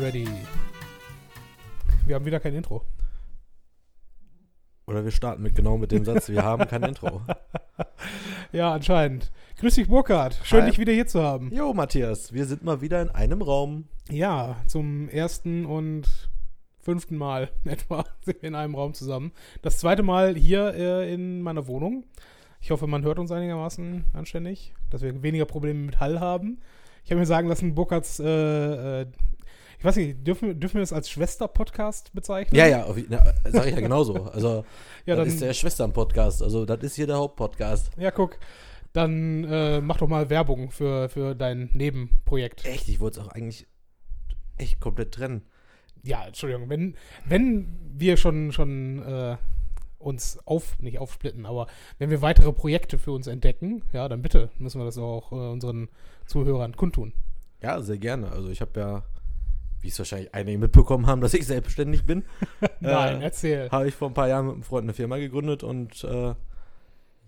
Ready. Wir haben wieder kein Intro. Oder wir starten mit genau mit dem Satz, wir haben kein Intro. Ja, anscheinend. Grüß dich, Burkhard. Schön, Hi. dich wieder hier zu haben. Jo, Matthias, wir sind mal wieder in einem Raum. Ja, zum ersten und fünften Mal etwa sind wir in einem Raum zusammen. Das zweite Mal hier äh, in meiner Wohnung. Ich hoffe, man hört uns einigermaßen anständig, dass wir weniger Probleme mit Hall haben. Ich habe mir sagen lassen, Burkhards, äh, äh, ich weiß nicht, dürfen, dürfen wir das als Schwester-Podcast bezeichnen? Ja, ja, na, sag ich ja genauso. Also, Ja, das ist der Schwestern-Podcast. Also, das ist hier der Hauptpodcast. Ja, guck. Dann äh, mach doch mal Werbung für, für dein Nebenprojekt. Echt, ich wollte es auch eigentlich echt komplett trennen. Ja, Entschuldigung, wenn, wenn wir schon, schon äh, uns auf, nicht aufsplitten, aber wenn wir weitere Projekte für uns entdecken, ja, dann bitte müssen wir das auch äh, unseren Zuhörern kundtun. Ja, sehr gerne. Also, ich habe ja, wie es wahrscheinlich einige mitbekommen haben, dass ich selbstständig bin. Nein, Äh, erzähl. habe ich vor ein paar Jahren mit einem Freund eine Firma gegründet und äh,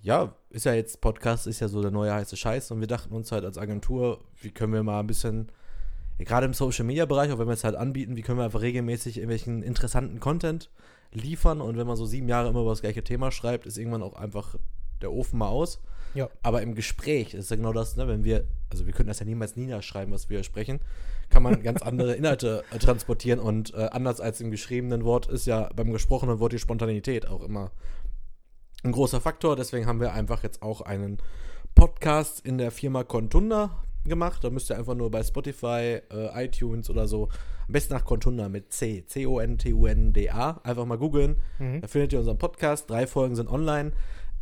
ja, ist ja jetzt, Podcast ist ja so der neue heiße Scheiß und wir dachten uns halt als Agentur, wie können wir mal ein bisschen, gerade im Social Media Bereich, auch wenn wir es halt anbieten, wie können wir einfach regelmäßig irgendwelchen interessanten Content liefern und wenn man so sieben Jahre immer über das gleiche Thema schreibt, ist irgendwann auch einfach der Ofen mal aus. Ja. Aber im Gespräch ist ja genau das, ne, wenn wir, also wir könnten das ja niemals niederschreiben, was wir sprechen, kann man ganz andere Inhalte äh, transportieren und äh, anders als im geschriebenen Wort ist ja beim gesprochenen Wort die Spontanität auch immer ein großer Faktor. Deswegen haben wir einfach jetzt auch einen Podcast in der Firma Contunda gemacht. Da müsst ihr einfach nur bei Spotify, äh, iTunes oder so, am besten nach Contunda mit C, C-O-N-T-U-N-D-A, einfach mal googeln. Mhm. Da findet ihr unseren Podcast. Drei Folgen sind online.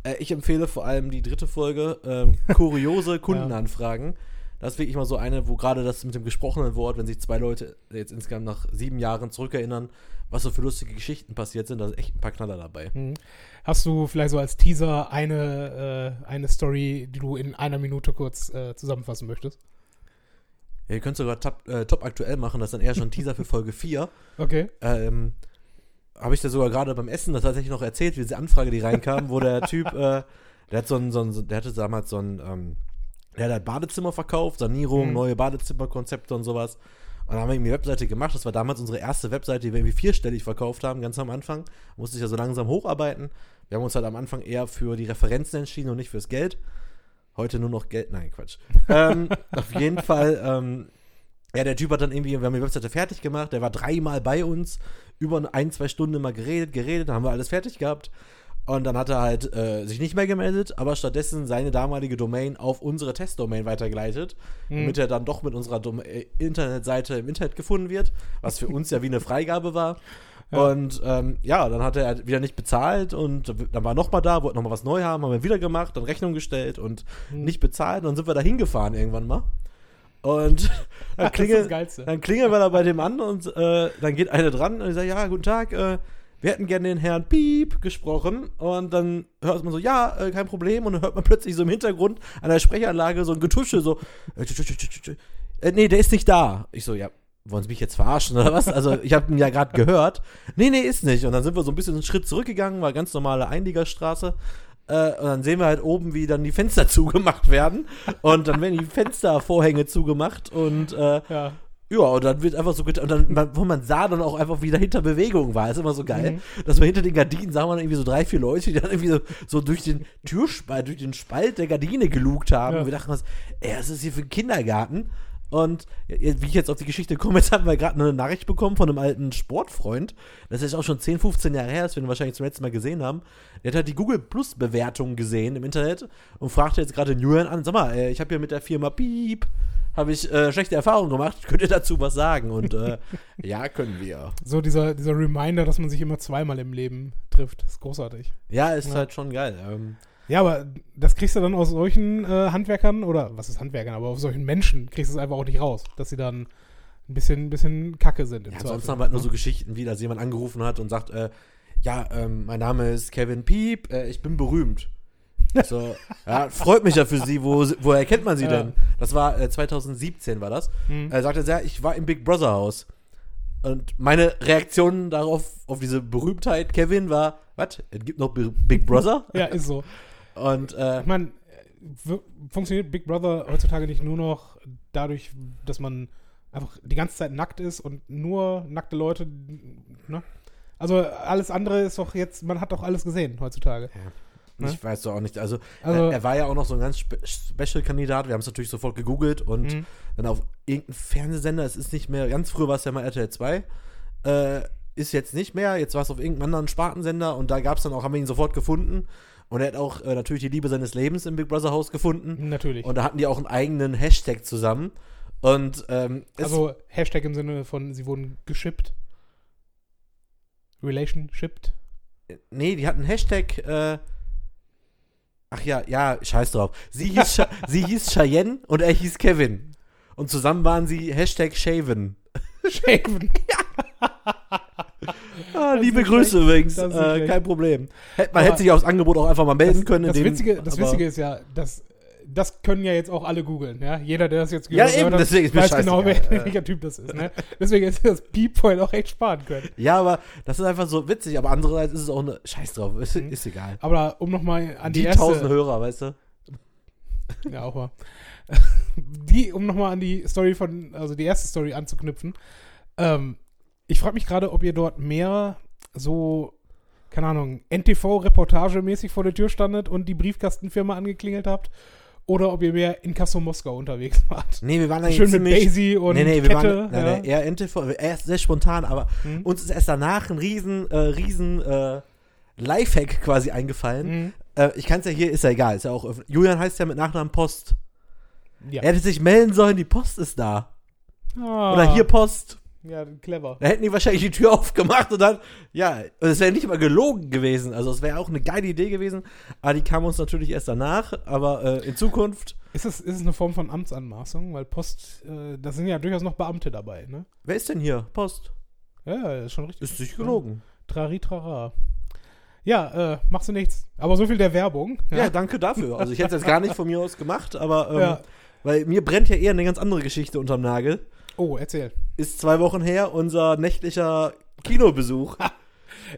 Äh, ich empfehle vor allem die dritte Folge, ähm, kuriose Kundenanfragen. Das ist wirklich mal so eine, wo gerade das mit dem gesprochenen Wort, wenn sich zwei Leute jetzt insgesamt nach sieben Jahren zurückerinnern, was so für lustige Geschichten passiert sind, da sind echt ein paar Knaller dabei. Mhm. Hast du vielleicht so als Teaser eine, äh, eine Story, die du in einer Minute kurz äh, zusammenfassen möchtest? Ja, ihr könnt sogar top, äh, top aktuell machen, das ist dann eher schon ein Teaser für Folge 4. Okay. Ähm, Habe ich da sogar gerade beim Essen das tatsächlich noch erzählt, wie diese Anfrage, die reinkam, wo der Typ, äh, der hat so ein, so ein, der hatte damals so ein, ähm, der hat halt Badezimmer verkauft, Sanierung, Mhm. neue Badezimmerkonzepte und sowas. Und dann haben wir ihm die Webseite gemacht. Das war damals unsere erste Webseite, die wir irgendwie vierstellig verkauft haben, ganz am Anfang. Musste sich ja so langsam hocharbeiten. Wir haben uns halt am Anfang eher für die Referenzen entschieden und nicht fürs Geld. Heute nur noch Geld. Nein, Quatsch. ähm, auf jeden Fall, ähm, ja, der Typ hat dann irgendwie, wir haben die Webseite fertig gemacht, der war dreimal bei uns, über ein, zwei Stunden immer geredet, geredet, dann haben wir alles fertig gehabt. Und dann hat er halt äh, sich nicht mehr gemeldet, aber stattdessen seine damalige Domain auf unsere Testdomain weitergeleitet, Mhm. damit er dann doch mit unserer Dom äh, Internetseite im Internet gefunden wird, was für uns ja wie eine Freigabe war. Ja. Und ähm, ja, dann hat er halt wieder nicht bezahlt und dann war er nochmal da, wollte nochmal was neu haben, haben wir wieder gemacht, dann Rechnung gestellt und Mhm. nicht bezahlt. Und dann sind wir da hingefahren irgendwann mal. Und dann, klingel, dann klingeln wir da bei dem an und äh, dann geht eine dran und ich sage, ja, guten Tag, äh, wir hätten gerne den Herrn Piep gesprochen. Und dann hört man so, ja, äh, kein Problem. Und dann hört man plötzlich so im Hintergrund an der Sprechanlage so ein Getusche, so, äh, äh, nee, der ist nicht da. Ich so, ja, wollen Sie mich jetzt verarschen oder was? Also ich habe ihn ja gerade gehört. Nee, nee, ist nicht. Und dann sind wir so ein bisschen einen Schritt zurückgegangen, war ganz normale Einliegerstraße. Äh, und dann sehen wir halt oben, wie dann die Fenster zugemacht werden. Und dann werden die Fenstervorhänge zugemacht und äh, Ja. ja, und dann wird einfach so get- und dann, man, wo man sah dann auch einfach, wie dahinter Bewegung war. ist immer so geil, Mhm. dass man hinter den Gardinen sah man irgendwie so drei, vier Leute, die dann irgendwie so, so durch den Türspalt, durch den Spalt der Gardine gelugt haben. Ja. Und wir dachten uns, ey, was ist hier für ein Kindergarten? Und wie ich jetzt auf die Geschichte komme, jetzt haben wir gerade eine Nachricht bekommen von einem alten Sportfreund. Das ist auch schon 10, 15 Jahre her, das wir ihn wahrscheinlich zum letzten Mal gesehen haben. Der hat halt die Google Plus Bewertung gesehen im Internet und fragte jetzt gerade Julian an, sag mal, äh, ich habe hier mit der Firma Piep, habe ich äh, schlechte Erfahrungen gemacht, könnt ihr dazu was sagen? Und äh, ja, können wir. So dieser, dieser Reminder, dass man sich immer zweimal im Leben trifft. ist großartig. Ja, ist Ja. halt schon geil. Ähm, Ja, aber das kriegst du dann aus solchen äh, Handwerkern oder was ist Handwerkern, aber aus solchen Menschen kriegst du es einfach auch nicht raus, dass sie dann ein bisschen, ein bisschen Kacke sind. Im ja, Zweifel, ansonsten haben wir halt nur so Geschichten, wie dass jemand angerufen hat und sagt, äh, ja, ähm, mein Name ist Kevin Piep, äh, ich bin berühmt. So, ja, freut mich ja für Sie. Wo, woher kennt man Sie Ja. denn? Das war äh, 2017 war das. Hm. Er sagte, ja, ich war im Big Brother Haus. Und meine Reaktion darauf, auf diese Berühmtheit Kevin war, was? Es gibt noch Bi- Big Brother? Ja, ist so. Und äh, Ich meine, funktioniert Big Brother heutzutage nicht nur noch dadurch, dass man einfach die ganze Zeit nackt ist und nur nackte Leute, ne? Also alles andere ist doch jetzt, man hat doch alles gesehen heutzutage. Ne? Ich weiß doch auch nicht. Also, Also- er, er war ja auch noch so ein ganz Spe Special-Kandidat. Wir haben es natürlich sofort gegoogelt und Mhm. dann auf irgendeinen Fernsehsender. Es ist nicht mehr, ganz früher war es ja mal RTL 2. Äh, ist jetzt nicht mehr. Jetzt war es auf irgendeinem anderen Spartensender und da gab es dann auch, haben wir ihn sofort gefunden. Und er hat auch äh, natürlich die Liebe seines Lebens im Big Brother Haus gefunden. Natürlich. Und da hatten die auch einen eigenen Hashtag zusammen. Und ähm, also Hashtag im Sinne von, sie wurden geschippt. Relationshippt. Nee, die hatten Hashtag. Äh, ach ja, ja, scheiß drauf. Sie hieß, sie hieß Cheyenne und er hieß Kevin. Und zusammen waren sie Hashtag Shaven. Shaven. Ah, liebe Grüße schlecht. übrigens. Äh, kein Problem. Man Aber hätte sich aufs Angebot auch einfach mal melden Das, können. das, indem- Witzige, das Witzige ist ja, dass das können ja jetzt auch alle googeln, ja. Jeder, der das jetzt Ja, gehört eben, hat, deswegen ist weiß genau, wer, welcher Typ das ist, ne? Deswegen ist das Piep vorhin auch echt sparen können. Ja, aber das ist einfach so witzig. Aber andererseits ist es auch eine. Scheiß drauf, ist, Mhm. ist egal. Aber um nochmal an die, Die, erste. tausend Hörer, weißt du? Ja, auch mal. Die, um nochmal an die Story von, also die erste Story anzuknüpfen. Ähm, ich frage mich gerade, ob ihr dort mehr so, keine Ahnung, NTV-Reportage-mäßig vor der Tür standet und die Briefkastenfirma angeklingelt habt. Oder ob ihr mehr in Kasso Moskau unterwegs wart. Nee, wir waren da Schön mit. Daisy und nee, nee, wir Kette. waren ja. nein, eher NTV, erst sehr spontan, aber Hm? uns ist erst danach ein riesen, äh, riesen äh, Lifehack quasi eingefallen. Mhm. Äh, ich kann es ja hier, ist ja egal, ist ja auch öffentlich. Julian heißt ja mit Nachnamen Post. Ja. Er hätte sich melden sollen, die Post ist da. Ah. Oder hier Post. Ja, clever. Da hätten die wahrscheinlich die Tür aufgemacht und dann, ja, und es wäre nicht mal gelogen gewesen. Also es wäre auch eine geile Idee gewesen. Aber die kam uns natürlich erst danach. Aber äh, in Zukunft, Ist es, ist es eine Form von Amtsanmaßung? Weil Post, äh, da sind ja durchaus noch Beamte dabei, ne? wer ist denn hier? Post. Ja, ja, ist schon richtig. Ist nicht gelogen. Trari, trara. Ja, äh, machst du nichts. Aber so viel der Werbung. Ja, danke dafür. Also ich hätte es jetzt gar nicht von mir aus gemacht, aber ähm, Ja. weil mir brennt ja eher eine ganz andere Geschichte unterm Nagel. Oh, erzähl. Ist zwei Wochen her unser nächtlicher Kinobesuch.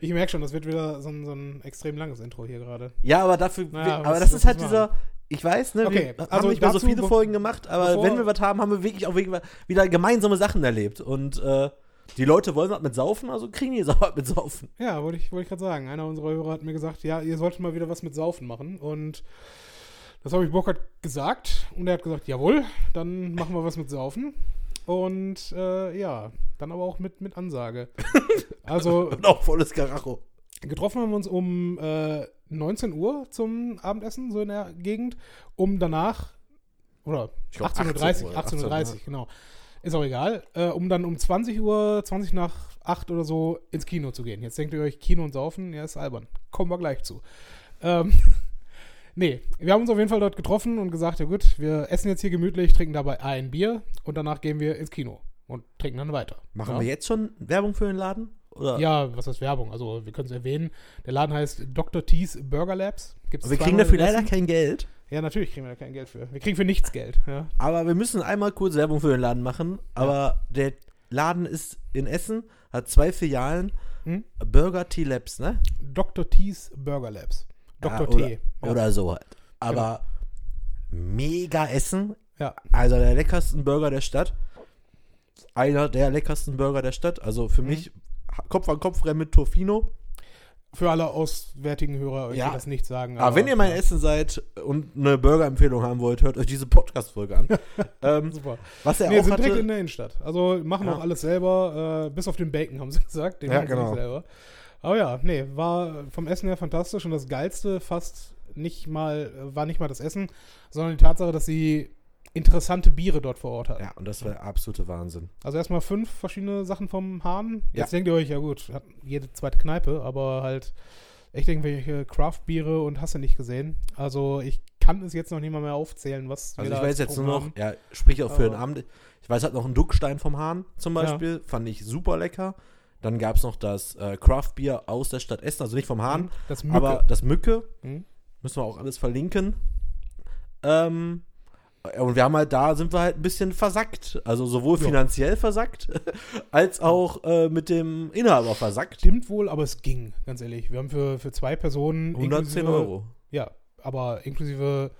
Ich merke schon, das wird wieder so ein, so ein extrem langes Intro hier gerade. ja, aber dafür, Ja, aber was- das ist halt machen? dieser, ich weiß, ne, Okay, wir also haben nicht mehr so dazu, viele Folgen gemacht, aber wenn wir was haben, haben wir wirklich auch wieder gemeinsame Sachen erlebt und äh, die Leute wollen was mit saufen, also kriegen die was mit saufen. Ja, wollte ich, wollte ich gerade sagen. Einer unserer Hörer hat mir gesagt, ja, ihr solltet mal wieder was mit Saufen machen. Und das habe ich Burkhard gesagt. Und er hat gesagt, jawohl, dann machen wir was mit Saufen. Und äh, ja, dann aber auch mit, mit Ansage. Also Und auch volles Karacho. getroffen haben wir uns um äh, 19 Uhr zum Abendessen, so in der Gegend, um danach, oder Ich glaub, 18.30 Uhr, 18 18.30 Uhr, Uhr, genau. Ist auch egal. Äh, um dann um 20 Uhr, 20 nach 8 oder so ins Kino zu gehen. Jetzt denkt ihr euch, Kino und Saufen, ja, ist albern. Kommen wir gleich zu. Ähm, nee, wir haben uns auf jeden Fall dort getroffen und gesagt, ja gut, wir essen jetzt hier gemütlich, trinken dabei ein Bier und danach gehen wir ins Kino und trinken dann weiter. Machen ja? wir jetzt schon Werbung für den Laden? Oder? Ja, was heißt Werbung? Also, wir können es erwähnen. Der Laden heißt Dr. T's Burger Labs. Gibt's Aber wir kriegen dafür leider kein Geld. Ja, natürlich kriegen wir da kein Geld für. Wir kriegen für nichts Geld. Ja. Aber wir müssen einmal kurz Werbung für den Laden machen. Aber der Laden ist in Essen, hat zwei Filialen. Hm? Burger Tea Labs, ne? Dr. T's Burger Labs. Dr. Ja, oder, T. Ja. Oder so halt. Aber mega Essen. Ja. Also der leckersten Burger der Stadt. Einer der leckersten Burger der Stadt. Also für Mhm. mich Kopf an Kopf rennen mit Torfino. Für alle auswärtigen Hörer, ich Ja. will das nicht sagen. Aber, wenn ihr mal ja. Essen seid und eine Burger-Empfehlung haben wollt, hört euch diese Podcast-Folge an. ähm, Super. was er Nee, auch sind direkt hatte, in der Innenstadt. Also machen Ja. auch alles selber, äh, bis auf den Bacon, haben sie gesagt. Den Ja, genau. selber. Aber ja, nee, war vom Essen her fantastisch und das Geilste fast nicht mal, war nicht mal das Essen, sondern die Tatsache, dass sie interessante Biere dort vor Ort hatten. ja, und das war der absolute Wahnsinn. Also erstmal fünf verschiedene Sachen vom Hahn. Ja. Jetzt denkt ihr euch, ja gut, hat jede zweite Kneipe, aber halt echt irgendwelche Craft-Biere und hast du nicht gesehen. Also ich kann es jetzt noch nicht mal mehr aufzählen, was Also ich weiß jetzt nur noch, haben. ja, sprich auch für den Aber- Abend. Ich weiß halt noch einen Duckstein vom Hahn zum Ja. Beispiel, fand ich super lecker. Dann gab es noch das äh, Craft Bier aus der Stadt Essen, also nicht vom Hahn, Das Mücke. aber das Mücke. Mhm. Müssen wir auch alles verlinken. Ähm, und wir haben halt da, sind wir halt ein bisschen versackt. Also sowohl Ja. finanziell versackt, als auch äh, mit dem Inhaber versackt. Stimmt wohl, aber es ging, ganz ehrlich. Wir haben für, für zwei Personen 110 inklusive- Euro. Ja, aber inklusive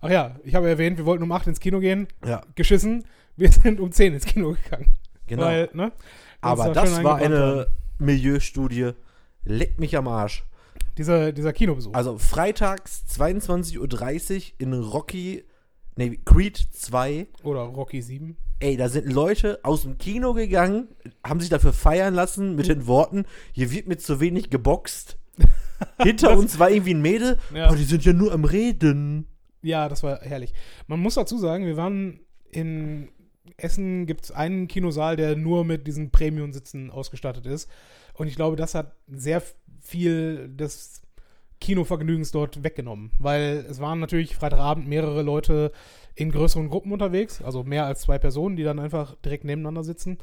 Ach ja, ich habe erwähnt, wir wollten um 8 ins Kino gehen. Ja, Geschissen. Wir sind um 10 ins Kino gegangen. genau. Weil, ne? Aber das war eine. Milieustudie. Leck mich am Arsch. Dieser, dieser Kinobesuch. Also freitags 22.30 Uhr in Rocky, nee, Creed 2. Oder Rocky 7. Ey, da sind Leute aus dem Kino gegangen, haben sich dafür feiern lassen mit den Worten, hier wird mir zu wenig geboxt. Hinter Das- uns war irgendwie ein Mädel, Ja. oh, die sind ja nur am Reden. Ja, das war herrlich. Man muss dazu sagen, wir waren in Essen, gibt es einen Kinosaal, der nur mit diesen Premium-Sitzen ausgestattet ist. Und ich glaube, das hat sehr viel des Kinovergnügens dort weggenommen. Weil es waren natürlich Freitagabend mehrere Leute in größeren Gruppen unterwegs, also mehr als zwei Personen, die dann einfach direkt nebeneinander sitzen.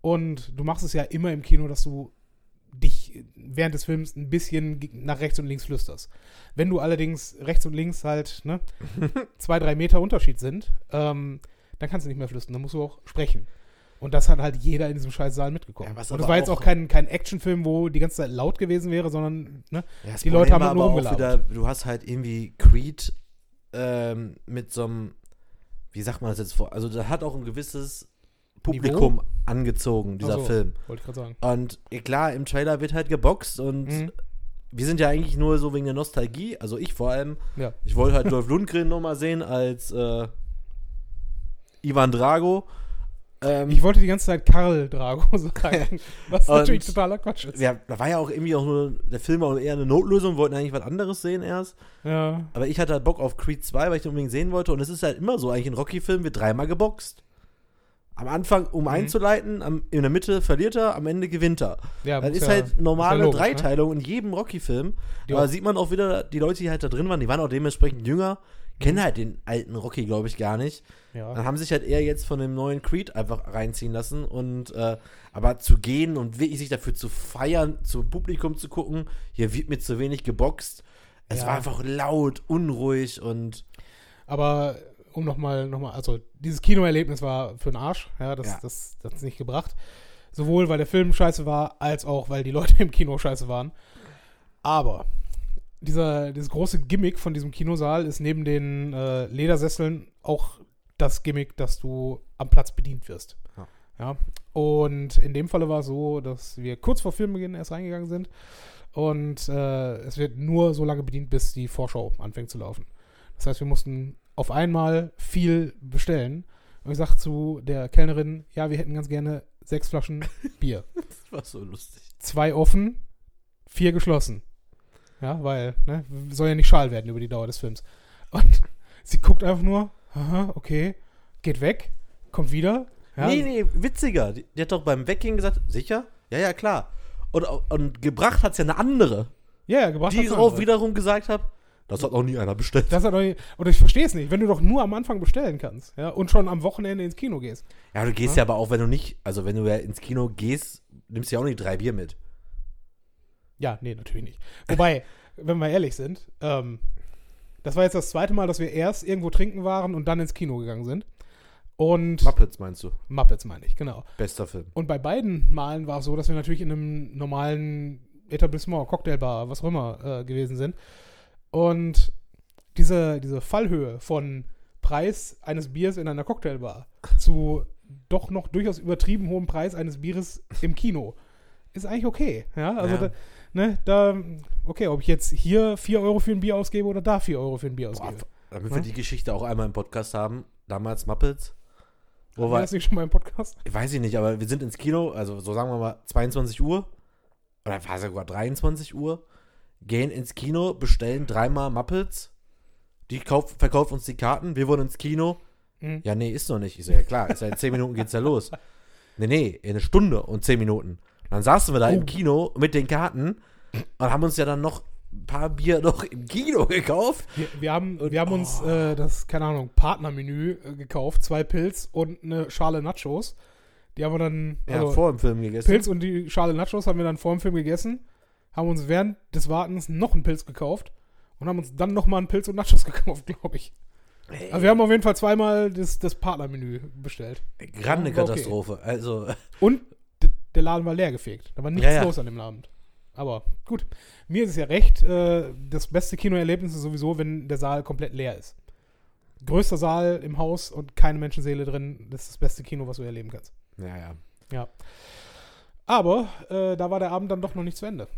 Und du machst es ja immer im Kino, dass du dich während des Films ein bisschen nach rechts und links flüsterst. Wenn du allerdings rechts und links halt ne, zwei, drei Meter Unterschied sind, ähm, dann kannst du nicht mehr flüstern, dann musst du auch sprechen. Und das hat halt jeder in diesem scheiß Saal mitgekommen. Ja, und es war jetzt auch- kein, kein Actionfilm, wo die ganze Zeit laut gewesen wäre, sondern ne, Ja, Die Leute haben halt nur aber auch rumgelabert. wieder, du hast halt irgendwie Creed ähm, mit so einem, wie sagt man das jetzt vor, also da hat auch ein gewisses Publikum angezogen, dieser so. Film. wollte ich gerade sagen. Und klar, im Trailer wird halt geboxt und Mhm. wir sind ja eigentlich nur so wegen der Nostalgie, also ich vor allem, Ja. ich wollte halt Dolph Lundgren nochmal sehen als äh, Ivan Drago. Ähm, Ich wollte die ganze Zeit Karl Drago sagen, was natürlich totaler Quatsch ist. ja, da war ja auch irgendwie auch nur, der Film war eher eine Notlösung, wir wollten eigentlich was anderes sehen erst. Ja. Aber ich hatte halt Bock auf Creed 2, weil ich den unbedingt sehen wollte. Und es ist halt immer so, eigentlich in Rocky-Filmen wird dreimal geboxt. Am Anfang, um Mhm. einzuleiten, am, in der Mitte verliert er, am Ende gewinnt er. ja Das ist ja- halt normale logisch, ne? Dreiteilung in jedem Rocky-Film. Aber auch- sieht man auch wieder, die Leute, die halt da drin waren, die waren auch dementsprechend jünger. Kennen halt den alten Rocky, glaube ich, gar nicht. Ja. Dann haben sich halt eher jetzt von dem neuen Creed einfach reinziehen lassen. Und äh, aber zu gehen und wirklich sich dafür zu feiern, zum Publikum zu gucken, hier wird mir zu wenig geboxt. Es Ja. war einfach laut, unruhig und Aber um nochmal, noch mal, also dieses Kinoerlebnis war für den Arsch. Ja, das, Ja. das, das hat's nicht gebracht. Sowohl weil der Film scheiße war, als auch weil die Leute im Kino scheiße waren. Aber dieser, dieses große Gimmick von diesem Kinosaal ist neben den äh, Ledersesseln auch das Gimmick, dass du am Platz bedient wirst. Ja. Ja. Und in dem Falle war es so, dass wir kurz vor Filmbeginn erst reingegangen sind. Und äh, es wird nur so lange bedient, bis die Vorschau anfängt zu laufen. Das heißt, wir mussten auf einmal viel bestellen. Und ich sagte zu der Kellnerin, ja, wir hätten ganz gerne sechs Flaschen Bier. das war so lustig. Zwei offen, vier geschlossen. Ja, weil, ne, soll ja nicht schal werden über die Dauer des Films. Und sie guckt einfach nur, aha, okay, geht weg, kommt wieder. Ja, Nee, nee, witziger. Die, die hat doch beim Weggehen gesagt, sicher? Ja, ja, klar. Und, und gebracht hat es ja eine andere, ja, ja, gebracht die auch wiederum gesagt hat, das hat noch nie einer bestellt. Das hat doch, nicht- oder ich verstehe es nicht, wenn du doch nur am Anfang bestellen kannst, ja, und schon am Wochenende ins Kino gehst. Ja, du gehst ja. aber auch, wenn du nicht, also wenn du ja ins Kino gehst, nimmst du ja auch nicht drei Bier mit. Ja, nee, natürlich nicht. Wobei, wenn wir ehrlich sind, ähm, das war jetzt das zweite Mal, dass wir erst irgendwo trinken waren und dann ins Kino gegangen sind. Und Muppets meinst du? Muppets meine ich, genau. Bester Film. Und bei beiden Malen war es so, dass wir natürlich in einem normalen Etablissement, Cocktailbar, was auch immer äh, gewesen sind. Und diese, diese Fallhöhe von Preis eines Biers in einer Cocktailbar zu doch noch durchaus übertrieben hohem Preis eines Bieres im Kino ist eigentlich okay. Ja, also Ja. Da, ne, da, okay, ob ich jetzt hier 4 Euro für ein Bier ausgebe oder da 4 Euro für ein Bier Boah, ausgebe. damit wir die Geschichte auch einmal im Podcast haben, damals Muppets. Wo War das nicht schon mal im Podcast? weiß ich nicht, aber wir sind ins Kino, also so sagen wir mal 22 Uhr oder war es sogar 23 Uhr, gehen ins Kino, bestellen dreimal Muppets, die kauf, verkauft uns die Karten, wir wollen ins Kino. Mhm. Ja, nee, ist noch nicht. Ich so, ja klar, ist ja in 10 Minuten geht's ja los. Nee, nee, in eine Stunde und 10 Minuten. Dann saßen wir da Oh. im Kino mit den Karten und haben uns ja dann noch ein paar Bier noch im Kino gekauft. Wir, wir haben, wir haben uns oh. äh, das, keine Ahnung, Partnermenü äh, gekauft, zwei Pilz und eine Schale Nachos. Die haben wir dann, Ja, also vor dem Film gegessen. Pilz und die Schale Nachos haben wir dann vor dem Film gegessen, haben uns während des Wartens noch einen Pilz gekauft und haben uns dann nochmal einen Pilz und Nachos gekauft, glaube ich. Ey, Also wir haben auf jeden Fall zweimal das, das Partnermenü bestellt. Grande Ja, war okay. Katastrophe. Also, Und der Laden war leer gefegt. Da war nichts Ja, los an dem Abend. Aber gut, mir ist es ja recht. Äh, das beste Kinoerlebnis ist sowieso, wenn der Saal komplett leer ist. größter Saal im Haus und keine Menschenseele drin. Das ist das beste Kino, was du erleben kannst. Ja, ja. Ja. Aber äh, da war der Abend dann doch noch nicht zu Ende.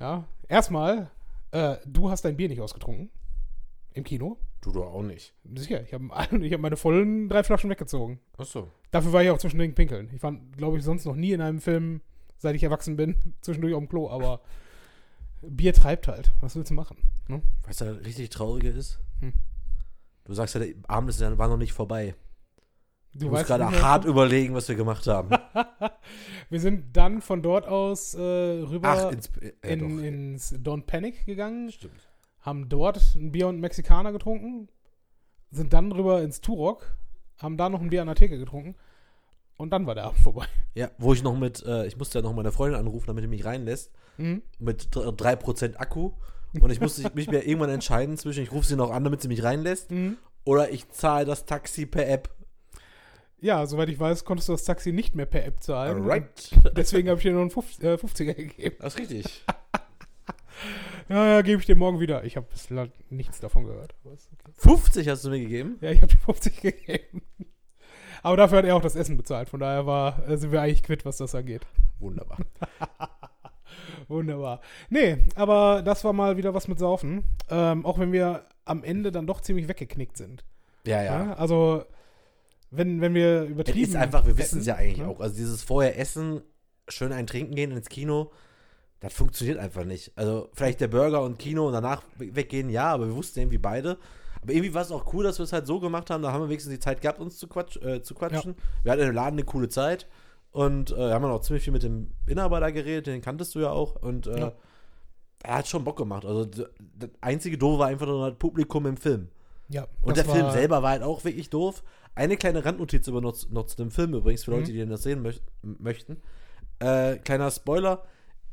Ja. Erstmal, äh, du hast dein Bier nicht ausgetrunken. Im Kino. Du doch auch nicht. Sicher, ich habe ich hab meine vollen drei Flaschen weggezogen. Achso. Dafür war ich auch zwischendurch pinkeln. Ich war, glaube ich, sonst noch nie in einem Film, seit ich erwachsen bin, zwischendurch auf dem Klo, aber Bier treibt halt. Was willst du machen? Ne? Weißt du, was richtig Traurige ist? Hm. Du sagst ja, der Abend ist ja- war noch nicht vorbei. Du, musst gerade hart überlegen, was wir gemacht haben. Wir sind dann von dort aus äh, rüber Ach, ins, äh, in, ins Don't Panic gegangen, Stimmt. Haben dort ein Bier und einen Mexikaner getrunken, sind dann rüber ins Turok, haben da noch ein Bier an der Theke getrunken und dann war der Abend vorbei. Ja, wo ich noch mit, äh, ich musste ja noch meine Freundin anrufen, damit die mich reinlässt, Mhm. mit dr- 3% Akku. Und ich musste mich mir irgendwann entscheiden zwischen, ich rufe sie noch an, damit sie mich reinlässt, Mhm. oder ich zahle das Taxi per App. Ja, soweit ich weiß, konntest du das Taxi nicht mehr per App zahlen. Alright. Deswegen habe ich dir nur einen 50, äh, 50er gegeben. Das ist richtig. Ja, ja, gebe ich dir morgen wieder. Ich habe bislang nichts davon gehört. Aber ist okay. 50 hast du mir gegeben? Ja, ich habe dir 50 gegeben. Aber dafür hat er auch das Essen bezahlt. Von daher war, äh, sind wir eigentlich quitt, was das angeht. Wunderbar. Wunderbar. Nee, aber das war mal wieder was mit Saufen. Ähm, auch wenn wir am Ende dann doch ziemlich weggeknickt sind. Ja, Ja. ja. Also, wenn, wenn wir Es übertrieben. ist einfach, wir wissen es ja eigentlich ne? auch. Also dieses vorher Essen, schön ein Trinken gehen ins Kino, das funktioniert einfach nicht. Also vielleicht der Burger und Kino und danach we- weggehen, ja, aber wir wussten irgendwie beide. Aber irgendwie war es auch cool, dass wir es halt so gemacht haben. Da haben wir wenigstens die Zeit gehabt, uns zu, quatsch, äh, zu quatschen. Wir hatten im Laden eine coole Zeit und äh, haben dann auch ziemlich viel mit dem Inhaber da geredet, den kanntest du ja auch. Und äh, Ja. er hat schon Bock gemacht. Also das einzige Doof war einfach nur das Publikum im Film. Ja, Und der Film selber war halt auch wirklich doof. Eine kleine Randnotiz über noch, noch zu dem Film übrigens, für Mhm. Leute, die das sehen möch möchten. Äh, kleiner Spoiler.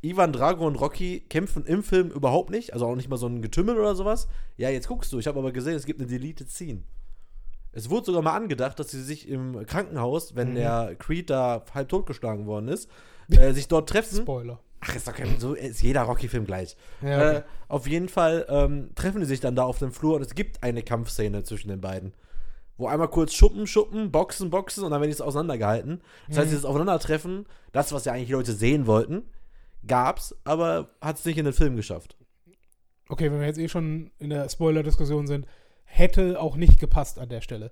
Ivan Drago und Rocky kämpfen im Film überhaupt nicht, also auch nicht mal so ein Getümmel oder sowas. Ja, jetzt guckst du, ich habe aber gesehen, es gibt eine Deleted Scene. Es wurde sogar mal angedacht, dass sie sich im Krankenhaus, wenn Mhm. der Creed da halb totgeschlagen worden ist, äh, sich dort treffen. Spoiler. Ach, ist doch kein, so ist jeder Rocky-Film gleich. Ja, okay. Äh, auf jeden Fall ähm, treffen die sich dann da auf dem Flur und es gibt eine Kampfszene zwischen den beiden. Wo einmal kurz Schuppen, Schuppen, Boxen, Boxen und dann werden die es auseinandergehalten. Das heißt, Mhm. dieses Aufeinandertreffen, das, was ja eigentlich die Leute sehen wollten, gab's, aber hat es nicht in den Film geschafft. Okay, wenn wir jetzt eh schon in der Spoiler-Diskussion sind, hätte auch nicht gepasst an der Stelle.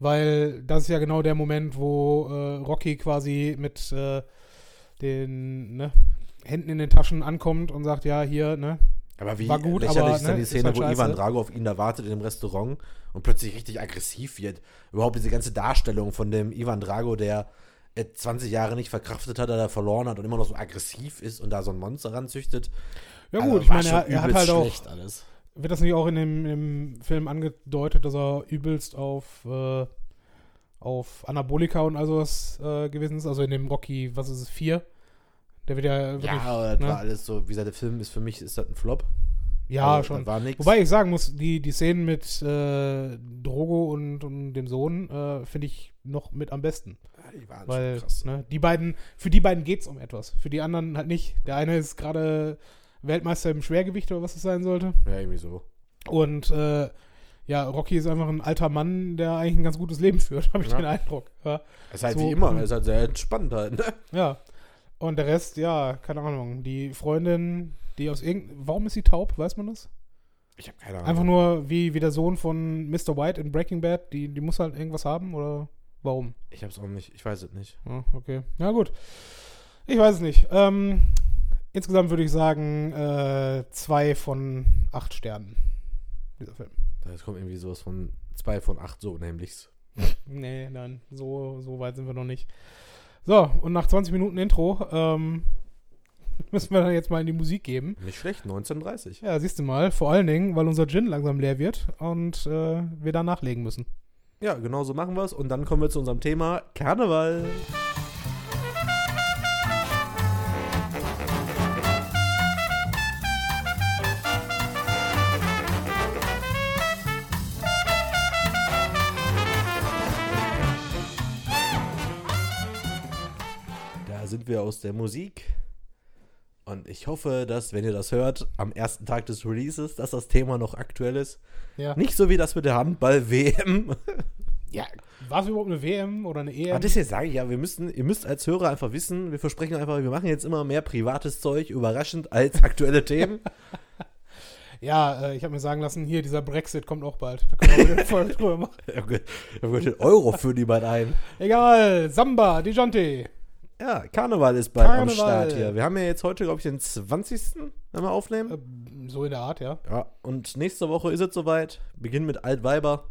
Weil das ist ja genau der Moment, wo äh, Rocky quasi mit äh, den ne, Händen in den Taschen ankommt und sagt, ja, hier, ne? Aber wie War gut, lächerlich aber, ist dann ne, die Szene, halt wo scheiße. Ivan Drago auf ihn da wartet in dem Restaurant und plötzlich richtig aggressiv wird. Überhaupt diese ganze Darstellung von dem Ivan Drago, der 20 Jahre nicht verkraftet hat, der da verloren hat und immer noch so aggressiv ist und da so ein Monster ranzüchtet. Ja Also, gut, ich war meine, er, er hat halt auch, alles. wird das nicht auch in dem, im Film angedeutet, dass er übelst auf, äh, auf Anabolika und also was äh, gewesen ist? Also in dem Rocky, was ist es, 4? Der wird ja wirklich, Ja, aber das ne? war alles so, wie gesagt, der Film ist für mich, ist das ein Flop. ja Also, schon. War nix. Wobei ich sagen muss, die, die Szenen mit äh, Drogo und, und dem Sohn äh, finde ich noch mit am besten. Die waren Weil schon krass. ne, die beiden, für die beiden geht es um etwas. Für die anderen halt nicht. Der eine ist gerade Weltmeister im Schwergewicht oder was es sein sollte. Ja, irgendwie so. Und äh, ja, Rocky ist einfach ein alter Mann, der eigentlich ein ganz gutes Leben führt, habe ich Ja. den Eindruck. Ja. Es ist halt So, wie immer, hm. es ist halt sehr entspannt halt. Ne? ja. Und der Rest, ja, keine Ahnung. Die Freundin, die aus irgendeinem. Warum ist sie taub? Weiß man das? Ich habe keine Ahnung. Einfach nur wie, wie der Sohn von Mr. White in Breaking Bad. Die, die muss halt irgendwas haben oder warum? Ich hab's auch nicht, ich weiß es nicht. Ja, okay. Ja, gut. Ich weiß es nicht. Ähm, insgesamt würde ich sagen, äh, zwei von acht Sternen. Dieser Film. Da kommt irgendwie sowas von zwei von acht so nämlich. Nee, nein, so, so weit sind wir noch nicht. So, und nach 20 Minuten Intro ähm, müssen wir dann jetzt mal in die Musik geben. Nicht schlecht, 1930. Ja, siehst du mal, vor allen Dingen, weil unser Gin langsam leer wird und äh, wir da nachlegen müssen. Ja, genau so machen wir's. Und dann kommen wir zu unserem Thema Karneval. Da sind wir aus der Musik. Und ich hoffe, dass, wenn ihr das hört, am ersten Tag des Releases, dass das Thema noch aktuell ist. Ja. Nicht so wie das mit der Handball-WM. ja. War es überhaupt eine WM oder eine EM? Aber das jetzt sage ich ja, wir müssen, ihr müsst als Hörer einfach wissen, wir versprechen einfach, wir machen jetzt immer mehr privates Zeug, überraschend als aktuelle Themen. Ja, äh, ich habe mir sagen lassen, hier, dieser Brexit kommt auch bald. Da können wir eine Folge drüber machen. Ich habe den Euro für die bald ein. Egal, Samba, Dijante. Ja, Karneval ist bald am Karneval. Start hier. Wir haben ja jetzt heute, glaube ich, den 20. wenn wir aufnehmen. Äh, so in der Art, ja. Ja, und nächste Woche ist es soweit. Beginn mit Altweiber.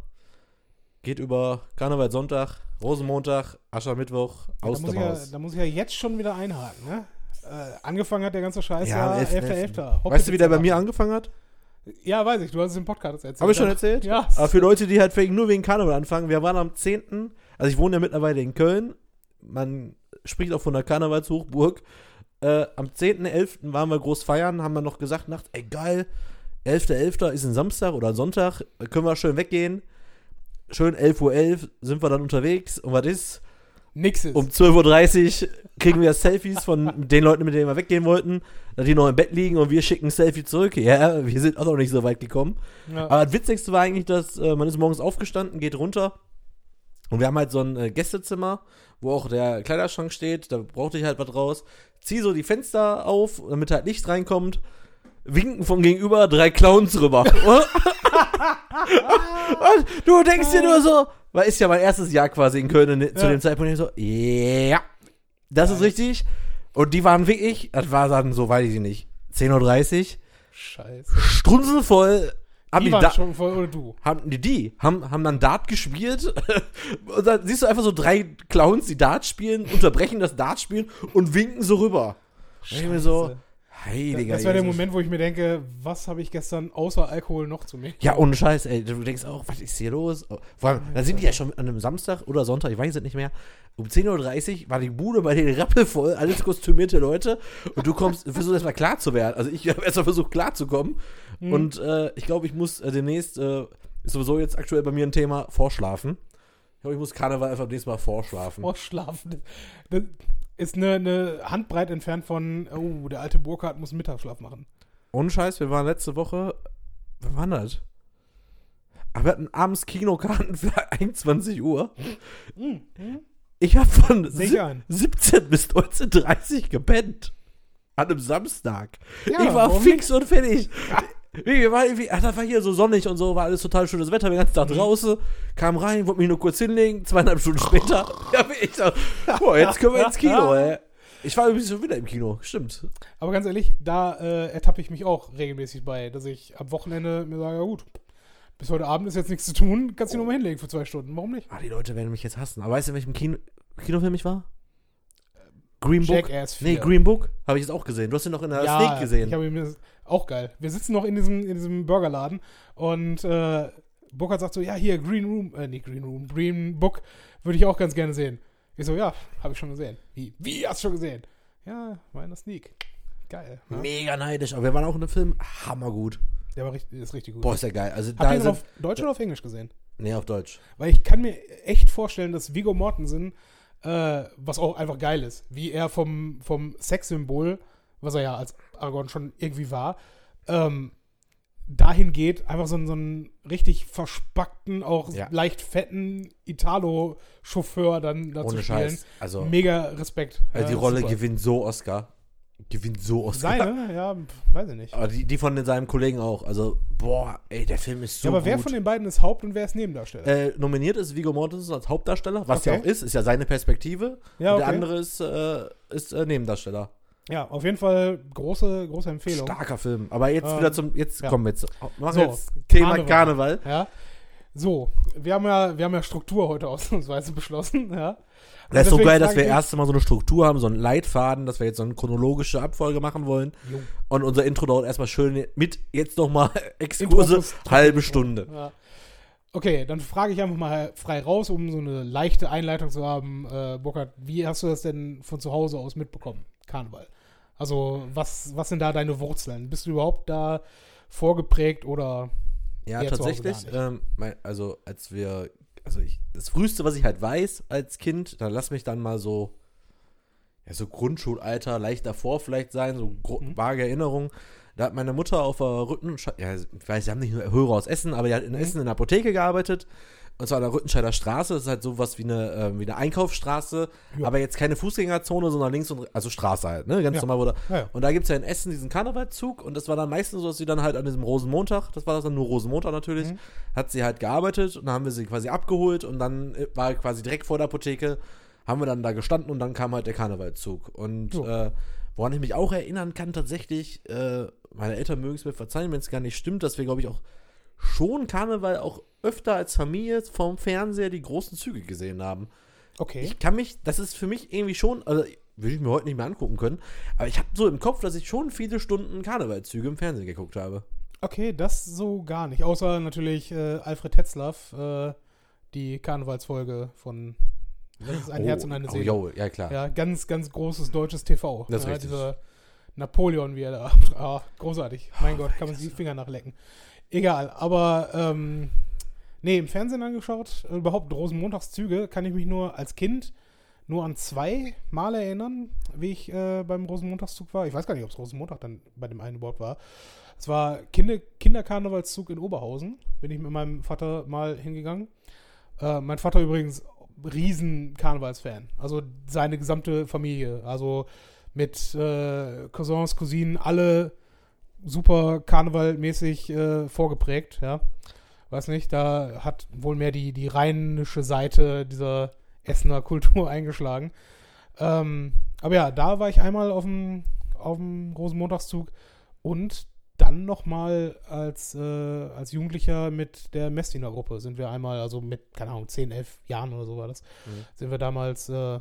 Geht über Karneval Sonntag, Rosenmontag, Aschermittwoch, Da muss, ja, da muss ich ja jetzt schon wieder einhaken, ne? Äh, angefangen hat der ganze Scheiß Ja, ja, am 11.11. 11.11.. Weißt du, wie der bei mir angefangen hat? Ja, weiß ich, du hast es im Podcast erzählt. Habe ich schon erzählt? Ja. Aber für Leute, die halt nur wegen Karneval anfangen, wir waren am 10., also ich wohne ja mittlerweile in Köln, man spricht auch von der Karnevalshochburg. Äh, am 10.11. waren wir groß feiern, haben wir noch gesagt, nachts, ey geil, 11.11. ist ein Samstag oder ein Sonntag, können wir schön weggehen. Schön 11.11 Uhr sind wir dann unterwegs und was ist? Nix ist. Um 12.30 Uhr kriegen wir Selfies von den Leuten, mit denen wir weggehen wollten, dass die noch im Bett liegen und wir schicken ein Selfie zurück. Ja, wir sind auch noch nicht so weit gekommen. ja. Aber das Witzigste war eigentlich, dass äh, man ist morgens aufgestanden, geht runter und wir haben halt so ein äh, Gästezimmer, wo auch der Kleiderschrank steht. Da brauchte ich halt was raus. Zieh so die Fenster auf, damit halt Licht reinkommt. Winken von gegenüber drei Clowns rüber. und du denkst dir nur so, weil ist ja mein erstes Jahr quasi in Köln und zu Ja. dem Zeitpunkt ich so, ja, das ist richtig. Und die waren wirklich, das war dann so, weiß ich nicht, 10.30 Uhr, Scheiße. strunzenvoll. Haben Die die, waren da, schon voll, oder du? haben die, die haben, haben dann Dart gespielt und dann siehst du einfach so drei Clowns, die Dart spielen, unterbrechen das Dart spielen und winken so rüber. Und ich mir so, Scheiße. heiliger Das wäre der. Moment, wo ich mir denke, was habe ich gestern außer Alkohol noch zu mir? Ja, ohne Scheiß, ey. Du denkst auch, was ist hier los? Vor allem, da sind die ja schon an einem Samstag oder Sonntag, ich weiß es nicht mehr. Um 10.30 Uhr war die Bude bei denen rappelvoll, alles kostümierte Leute. Und du kommst, versuchst erstmal klar zu werden. Also ich habe erstmal versucht, klar zu kommen. Mhm. Und äh, ich glaube, ich muss äh, demnächst, äh, ist sowieso jetzt aktuell bei mir ein Thema, vorschlafen. Ich glaube, ich muss Karneval einfach demnächst mal vorschlafen. Vorschlafen. Das ist eine, eine Handbreit entfernt von, oh, der alte Burkhardt muss Mittagsschlaf machen. Ohne Scheiß, wir waren letzte Woche, wann war das? Aber wir hatten abends Kinokarten für 21 Uhr. Mhm. Ich habe von Sehe ich sieb- ein. 17 bis 19.30 Uhr gepennt. An einem Samstag. Ja, ich war fix und fertig. Wir waren irgendwie, ach, das war hier so sonnig und so, war alles total schönes Wetter, den ganzen Tag Mhm. draußen, kam rein, wollte mich nur kurz hinlegen, zweieinhalb Stunden später, ja, ich so, boah, jetzt können wir ins Kino, ey. Ich war übrigens schon wieder im Kino, stimmt. Aber ganz ehrlich, da äh, ertappe ich mich auch regelmäßig bei, dass ich am Wochenende mir sage, ja gut, bis heute Abend ist jetzt nichts zu tun, kannst du dich nochmal hinlegen für zwei Stunden. Warum nicht? Ah, die Leute werden mich jetzt hassen. Aber weißt du, in welchem Kino, Kinofilm ich war? Green Book? Jackass 4. Nee, Green Book habe ich jetzt auch gesehen. Du hast ihn noch in der Sneak gesehen. Ich habe ihn auch geil. Wir sitzen noch in diesem, in diesem Burgerladen und äh, Burkhard sagt so, ja, hier, Green Room, äh, nicht Green Room, Green Book würde ich auch ganz gerne sehen. Ich so, ja, habe ich schon gesehen. Wie? Wie, hast du schon gesehen? Ja, war in der Sneak. Geil. Ne? Mega neidisch. Aber wir waren auch in dem Film hammergut. Der war richtig, ist richtig gut. Boah, ist der geil. Also Habt ihr ihn sind, auf Deutsch oder auf Englisch gesehen? Nee, auf Deutsch. Weil ich kann mir echt vorstellen, dass Viggo Mortensen, äh, was auch einfach geil ist, wie er vom, vom Sexsymbol, was er ja als Aragorn schon irgendwie war, ähm, dahin geht, einfach so, einen- so einen richtig verspackten, auch Ja. leicht fetten Italo-Chauffeur dann dazu Ohne spielen. Scheiß. Also, Mega Respekt. also die Ja, Rolle super. gewinnt so Oscar. Gewinnt so Oscar. Seine? Ja, weiß ich nicht. Aber die, die von seinem Kollegen auch. Also, boah, ey, der Film ist so ja, aber wer gut. von den beiden ist Haupt- und wer ist Nebendarsteller? äh, nominiert ist Viggo Mortensen als Hauptdarsteller, was ja Okay. auch ist, ist ja seine Perspektive. ja, Und der okay. andere ist, äh, ist äh, Nebendarsteller. Ja, auf jeden Fall große, große Empfehlung. Starker Film. Aber jetzt Ähm, wieder zum, jetzt ja. kommen wir jetzt, machen So, jetzt Thema Karneval. Karneval. Ja. So, wir haben ja, wir haben ja Struktur heute ausnahmsweise beschlossen, ja. Und Das ist so geil, dass wir erst mal so eine Struktur haben, so einen Leitfaden, dass wir jetzt so eine chronologische Abfolge machen wollen. Jo. Und unser Intro dauert erstmal schön mit jetzt noch mal Exkurse, halbe Stunde. Ja. Okay, dann frage ich einfach mal frei raus, um so eine leichte Einleitung zu haben. Äh, Burkhard, wie hast du das denn von zu Hause aus mitbekommen? Karneval. Also, was, was sind da deine Wurzeln? Bist du überhaupt da vorgeprägt oder Ja, tatsächlich. Ähm, mein, also, als wir, also ich, das Früheste, was ich halt weiß als Kind, dann lass mich dann mal so ja, so Grundschulalter, leicht davor vielleicht sein, so Mhm. vage Erinnerungen. Da hat meine Mutter auf der Rüttenscheid, ja, ich weiß, sie haben nicht nur Hörer aus Essen, aber die hat in Mhm. Essen in der Apotheke gearbeitet. Und zwar an der Rüttenscheider Straße. Das ist halt sowas wie eine, ähm, wie eine Einkaufsstraße, Ja. aber jetzt keine Fußgängerzone, sondern links und also Straße halt, ne? Ganz Ja. normal, da, Ja, und da gibt es ja in Essen diesen Karnevalzug und das war dann meistens so, dass sie dann halt an diesem Rosenmontag, das war das dann nur Rosenmontag natürlich, Mhm. hat sie halt gearbeitet und dann haben wir sie quasi abgeholt und dann äh, war quasi direkt vor der Apotheke, haben wir dann da gestanden und dann kam halt der Karnevalzug. Und Jo. äh, woran ich mich auch erinnern kann, tatsächlich, äh, meine Eltern mögen es mir verzeihen, wenn es gar nicht stimmt, dass wir, glaube ich, auch schon Karneval auch öfter als Familie vom Fernseher die großen Züge gesehen haben. Okay. Ich kann mich, das ist für mich irgendwie schon, also würde ich mir heute nicht mehr angucken können, aber ich habe so im Kopf, dass ich schon viele Stunden Karnevalzüge im Fernsehen geguckt habe. Okay, das so gar nicht. Außer natürlich äh, Alfred Tetzlaff, äh, die Karnevalsfolge von Das ist ein Herz und eine oh, Seele. jo, ja klar. Ja, ganz, ganz großes deutsches TV. Das ist ja, richtig. Dieser Napoleon, wie er da. Ah, großartig. Mein Gott, kann man sich die Finger nachlecken. Egal, aber ähm, nee, im Fernsehen angeschaut, überhaupt Rosenmontagszüge, kann ich mich nur als Kind nur an zwei Male erinnern, wie ich äh, beim Rosenmontagszug war. Ich weiß gar nicht, ob es Rosenmontag dann bei dem einen überhaupt war. Es war Kinder Kinderkarnevalszug in Oberhausen. Bin ich mit meinem Vater mal hingegangen. Äh, mein Vater übrigens riesen Karnevalsfan. Also seine gesamte Familie. Also mit äh, Cousins, Cousinen, alle super karnevalmäßig äh, vorgeprägt, ja. Weiß nicht, da hat wohl mehr die, die rheinische Seite dieser Essener Kultur eingeschlagen. Ähm, aber ja, da war ich einmal auf dem, auf dem Rosenmontagszug und dann nochmal als, äh, als Jugendlicher mit der Messdiener Gruppe sind wir einmal, also mit, keine Ahnung, 10, 11 Jahren oder so war das, Mhm. sind wir damals äh,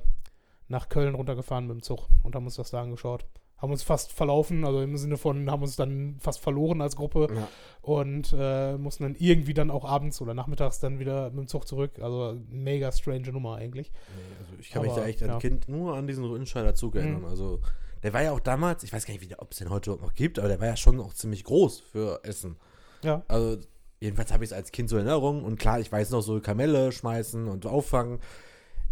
nach Köln runtergefahren mit dem Zug und haben uns das da angeschaut. Haben uns fast verlaufen, also im Sinne von, haben uns dann fast verloren als Gruppe Ja. und äh, mussten dann irgendwie dann auch abends oder nachmittags dann wieder mit dem Zug zurück. Also mega strange Nummer eigentlich. Also ich kann mich Aber, da echt als ja. Kind nur an diesen Rüttenscheider Zug erinnern. Mhm. Also der war ja auch damals, ich weiß gar nicht, wie der- ob es den heute noch gibt, aber der war ja schon auch ziemlich groß für Essen. Ja. Also jedenfalls habe ich es als Kind so in Erinnerung und klar, ich weiß noch so Kamelle schmeißen und auffangen.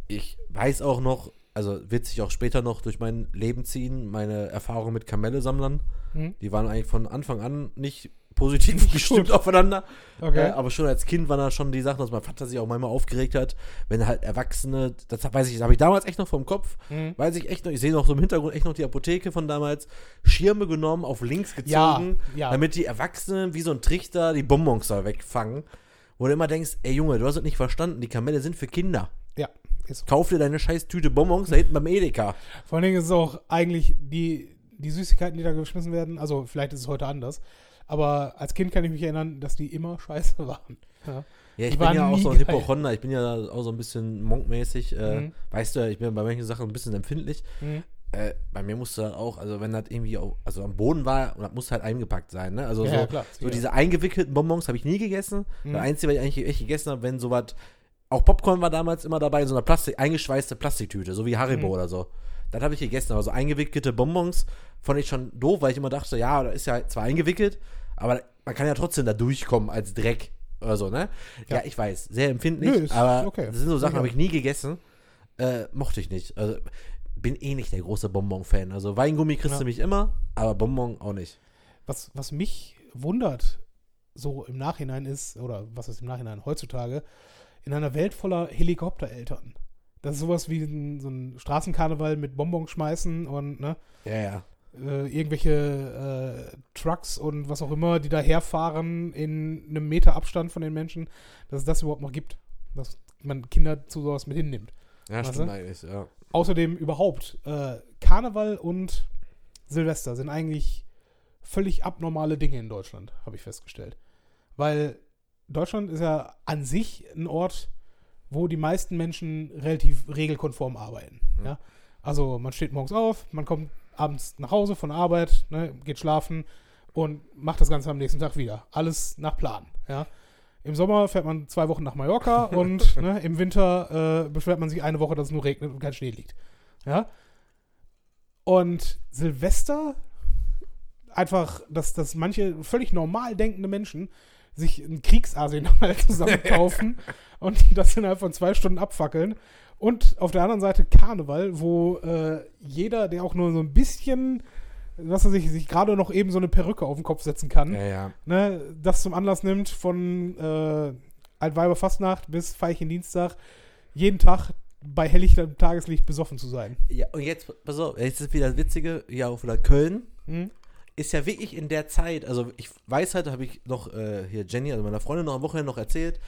Ich weiß auch noch, also wird sich auch später noch durch mein Leben ziehen, meine Erfahrung mit Kamelle-Sammlern. Hm? Die waren eigentlich von Anfang an nicht positiv gestimmt aufeinander. Okay. Äh, aber schon als Kind waren da schon die Sachen, dass mein Vater sich auch manchmal aufgeregt hat, wenn halt Erwachsene, das weiß ich, das habe ich damals echt noch vom Kopf, Hm. weiß ich echt noch, ich sehe noch so im Hintergrund echt noch die Apotheke von damals, Schirme genommen, auf links Ja, gezogen, ja. damit die Erwachsenen wie so ein Trichter die Bonbons da wegfangen. Wo du immer denkst, ey Junge, du hast es nicht verstanden, die Kamelle sind für Kinder. Ist. Kauf dir deine scheiß Tüte Bonbons da hinten beim Edeka. Vor allen Dingen ist es auch eigentlich die, die Süßigkeiten, die da geschmissen werden, also vielleicht ist es heute anders, aber als Kind kann ich mich erinnern, dass die immer scheiße waren. Ja. Ja, ich bin ja auch so ein. Hypochonder, ich bin ja auch so ein bisschen monkmäßig, äh, Mhm. weißt du, ich bin bei manchen Sachen ein bisschen empfindlich. Hm. äh, bei mir musste das auch, also wenn das irgendwie auch, also am Boden war, und das musste halt eingepackt sein, ne? Also Ja, so, ja, klar, so diese eingewickelten Bonbons habe ich nie gegessen. Mhm. Das Einzige, was ich eigentlich echt gegessen habe, wenn sowas, auch Popcorn war damals immer dabei in so einer Plastik, eingeschweißte Plastiktüte, so wie Haribo Mhm. oder so. Das habe ich gegessen, aber so eingewickelte Bonbons fand ich schon doof, weil ich immer dachte, ja, das ist ja zwar eingewickelt, aber man kann ja trotzdem da durchkommen als Dreck oder so, ne? Ja, Ja. ich weiß, sehr empfindlich, Nö, aber okay. das sind so Sachen, Ja. habe ich nie gegessen. Äh, mochte ich nicht. Also bin eh nicht der große Bonbon-Fan. Also Weingummi kriegst Ja. du mich immer, aber Bonbon auch nicht. Was, was mich wundert, so im Nachhinein ist, oder was ist im Nachhinein heutzutage, in einer Welt voller Helikoptereltern. Das ist sowas wie ein, so ein Straßenkarneval mit Bonbons schmeißen und ne, Ja, ja. äh, irgendwelche äh, Trucks und was auch immer, die daherfahren in einem Meter Abstand von den Menschen, dass es das überhaupt noch gibt. Dass man Kinder zu sowas mit hinnimmt. Ja, Weißt stimmt eigentlich, ja. Außerdem überhaupt, äh, Karneval und Silvester sind eigentlich völlig abnormale Dinge in Deutschland, habe ich festgestellt. Weil Deutschland ist ja an sich ein Ort, wo die meisten Menschen relativ regelkonform arbeiten. Mhm. Ja? Also man steht morgens auf, man kommt abends nach Hause von der Arbeit, ne, geht schlafen und macht das Ganze am nächsten Tag wieder. Alles nach Plan. Ja? Im Sommer fährt man zwei Wochen nach Mallorca und ne, im Winter äh, beschwert man sich eine Woche, dass es nur regnet und kein Schnee liegt. Ja? Und Silvester, einfach, dass, dass manche völlig normal denkende Menschen sich ein Kriegsarsenal zusammenkaufen und das innerhalb von zwei Stunden abfackeln. Und auf der anderen Seite Karneval, wo äh, jeder, der auch nur so ein bisschen, was er sich, sich gerade noch eben so eine Perücke auf den Kopf setzen kann, Ja, ja. ne, das zum Anlass nimmt von äh, Altweiber Fastnacht bis Veilchen Dienstag, jeden Tag bei helllichtem Tageslicht besoffen zu sein. Ja, und jetzt, pass auf, jetzt ist wieder das Witzige, ja, auch wieder Köln. Hm? Ist ja wirklich in der Zeit, also ich weiß halt, habe ich noch äh, hier Jenny, also meiner Freundin, noch am Wochenende noch erzählt,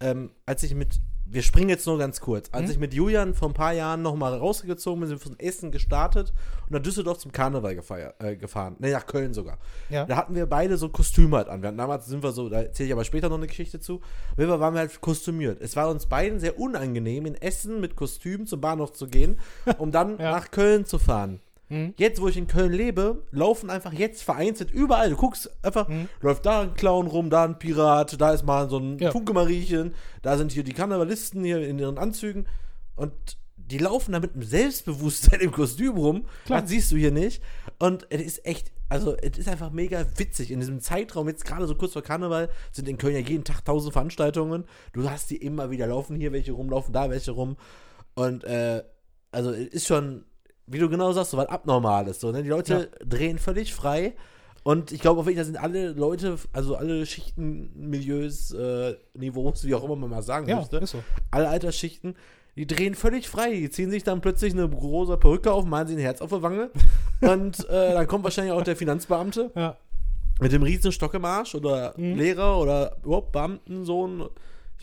ähm, als ich mit, wir springen jetzt nur ganz kurz, als Mhm. ich mit Julian vor ein paar Jahren noch mal rausgezogen bin, sind wir von Essen gestartet und nach Düsseldorf zum Karneval gefeiert, äh, gefahren, ne, nach Köln sogar. Ja. Da hatten wir beide so Kostüme halt an. Wir hatten, damals sind wir so, da erzähle ich aber später noch eine Geschichte zu. Fall waren wir halt kostümiert. Es war uns beiden sehr unangenehm, in Essen mit Kostüm zum Bahnhof zu gehen, um dann Ja. nach Köln zu fahren. Hm? Jetzt, wo ich in Köln lebe, laufen einfach jetzt vereinzelt überall. Du guckst einfach, Mhm. läuft da ein Clown rum, da ein Pirat, da ist mal so ein Ja. Funke-Mariechen, da sind hier die Karnevalisten hier in ihren Anzügen und die laufen da mit einem Selbstbewusstsein im Kostüm rum. Klar. Das siehst du hier nicht. Und es ist echt, also es ist einfach mega witzig. In diesem Zeitraum, jetzt gerade so kurz vor Karneval, sind in Köln ja jeden Tag tausend Veranstaltungen. Du hast die immer wieder laufen hier welche rum, laufen da welche rum. Und äh, also es ist schon, wie du genau sagst, so was Abnormales. So, ne? Die Leute drehen völlig frei. Und ich glaube auch wirklich, da sind alle Leute, also alle Schichten, Milieus, äh, Niveaus, wie auch immer man mal sagen Ja, müsste, so. alle Altersschichten, die drehen völlig frei. Die ziehen sich dann plötzlich eine große Perücke auf, malen sich ein Herz auf der Wange. und äh, dann kommt wahrscheinlich auch der Finanzbeamte Ja. mit dem riesen Stock im Arsch oder Mhm. Lehrer oder überhaupt Beamtensohn.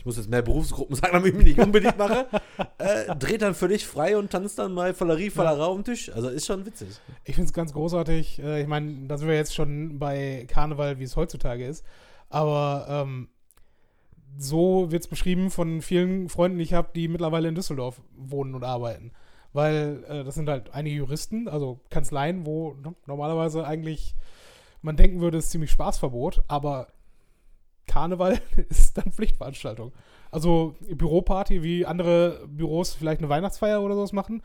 Ich muss jetzt mehr Berufsgruppen sagen, damit ich mich nicht unbedingt mache. äh, dreht dann völlig frei und tanzt dann mal Vollerie, Vollerei auf dem Tisch. Also ist schon witzig. Ich finde es ganz großartig. Äh, ich meine, da sind wir jetzt schon bei Karneval, wie es heutzutage ist. Aber ähm, so wird es beschrieben von vielen Freunden, die ich habe, die mittlerweile in Düsseldorf wohnen und arbeiten. Weil äh, das sind halt einige Juristen, also Kanzleien, wo ne, normalerweise eigentlich man denken würde, es ist ziemlich Spaßverbot, aber Karneval ist dann Pflichtveranstaltung. Also Büroparty, wie andere Büros vielleicht eine Weihnachtsfeier oder sowas machen,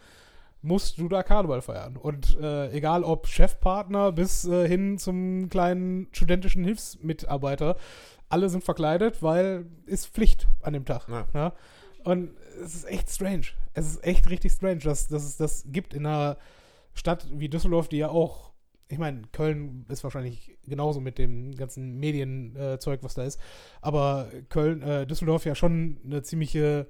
musst du da Karneval feiern. Und äh, egal ob Chefpartner bis äh, hin zum kleinen studentischen Hilfsmitarbeiter, alle sind verkleidet, weil ist Pflicht an dem Tag. Ja. Ja? Und es ist echt strange. Es ist echt richtig strange, dass, dass es das gibt in einer Stadt wie Düsseldorf, die ja auch, ich meine, Köln ist wahrscheinlich genauso mit dem ganzen Medienzeug, was da ist, aber Köln, äh, Düsseldorf ja schon eine ziemliche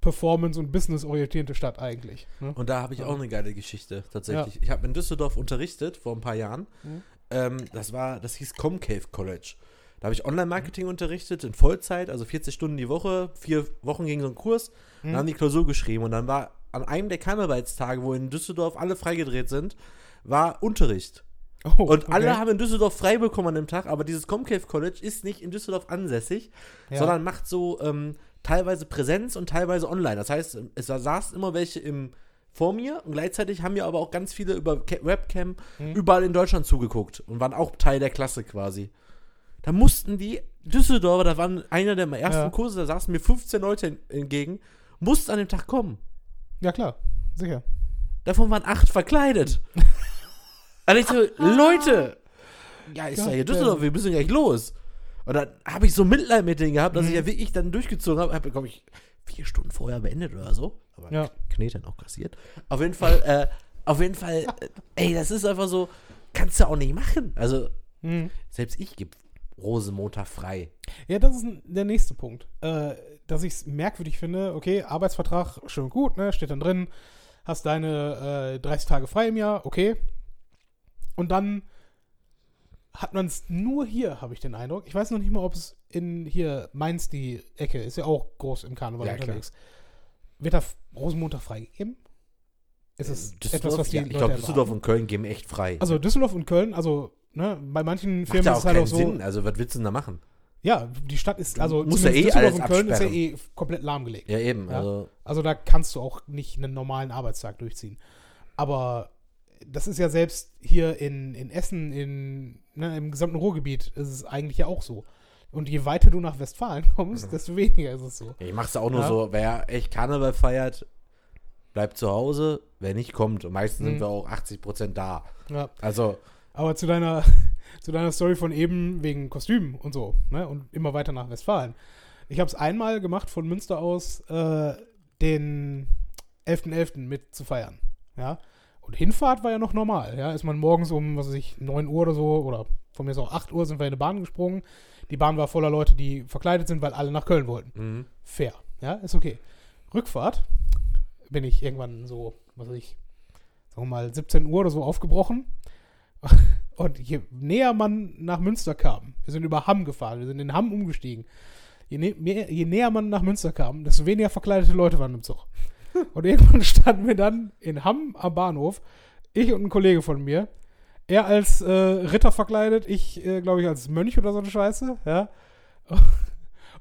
Performance- und Business-orientierte Stadt eigentlich. Ne? Und da habe ich Ja. auch eine geile Geschichte, tatsächlich. Ich habe in Düsseldorf unterrichtet vor ein paar Jahren. Mhm. Ähm, das war, das hieß Comcave College. Da habe ich Online-Marketing unterrichtet in Vollzeit, also 40 Stunden die Woche. Vier Wochen ging so ein Kurs. Dann Mhm. haben die Klausur geschrieben und dann war an einem der Karnevalstage, wo in Düsseldorf alle freigedreht sind, war Unterricht. Oh, Und okay. alle haben in Düsseldorf frei bekommen an dem Tag, aber dieses Comcave College ist nicht in Düsseldorf ansässig, Ja. sondern macht so ähm, teilweise Präsenz und teilweise online. Das heißt, es saßen immer welche im, vor mir und gleichzeitig haben mir aber auch ganz viele über Ca- Webcam Mhm. überall in Deutschland zugeguckt und waren auch Teil der Klasse quasi. Da mussten die Düsseldorfer, da waren einer der ersten Ja. Kurse, da saßen mir 15 Leute en- entgegen, mussten an dem Tag kommen. Ja, klar, sicher. Davon waren acht verkleidet. Und ich so, Leute, ja, ist ja hier Gott, Düsseldorf, wir müssen gleich los. Und dann habe ich so Mitleid mit denen gehabt, dass ich Mhm. ja wirklich dann durchgezogen habe. Habe, glaube ich, vier Stunden vorher beendet oder so. Aber Ja. Knete dann auch kassiert. Auf jeden Fall, äh, auf jeden Fall, äh, ey, das ist einfach so, kannst du auch nicht machen. Also, Mhm. selbst ich gebe Rosenmontag frei. Ja, das ist der nächste Punkt. Äh, dass ich es merkwürdig finde, okay, Arbeitsvertrag, schön und gut, ne, steht dann drin, hast deine äh, 30 Tage frei im Jahr, okay. Und dann hat man es nur hier, habe ich den Eindruck. Ich weiß noch nicht mal, ob es in hier Mainz die Ecke ist, ja auch groß im Karneval Ja, klar. unterwegs. Wird da Rosenmontag freigegeben? Ist es etwas, was die ja, ich glaube, Düsseldorf und Köln geben echt frei. Also Düsseldorf und Köln, also ne, bei manchen Macht Firmen ja ist es halt auch so. Sinn. Also, was willst du denn da machen? Ja, die Stadt ist, also musst ja eh Düsseldorf alles und Köln ist ja absperren. eh komplett lahmgelegt. Ja, eben. Ja. Also, Also da kannst du auch nicht einen normalen Arbeitstag durchziehen. Aber das ist ja selbst hier in, in Essen, in, ne, im gesamten Ruhrgebiet, ist es eigentlich ja auch so. Und je weiter du nach Westfalen kommst, Mhm. desto weniger ist es so. Ich mach's auch nur Ja. so, wer echt Karneval feiert, bleibt zu Hause, wer nicht kommt. Und meistens Mhm. sind wir auch 80% da. Ja. Also, Aber zu deiner, zu deiner Story von eben wegen Kostümen und so, ne? Und immer weiter nach Westfalen. Ich habe es einmal gemacht von Münster aus, äh, den 11.11. mit zu feiern. Ja. Und Hinfahrt war ja noch normal. Ja. Ist man morgens um, was weiß ich, 9 Uhr oder so, oder von mir ist auch 8 Uhr, sind wir in eine Bahn gesprungen. Die Bahn war voller Leute, die verkleidet sind, weil alle nach Köln wollten. Mhm. Fair. Ja, ist okay. Rückfahrt bin ich irgendwann so, was weiß ich, sagen wir mal 17 Uhr oder so aufgebrochen. Und je näher man nach Münster kam, wir sind über Hamm gefahren, wir sind in Hamm umgestiegen. Je, mehr, je näher man nach Münster kam, desto weniger verkleidete Leute waren im Zug. Und irgendwann standen wir dann in Hamm am Bahnhof, ich und ein Kollege von mir. Er als äh, Ritter verkleidet, ich, äh, glaube ich, als Mönch oder so eine Scheiße, ja.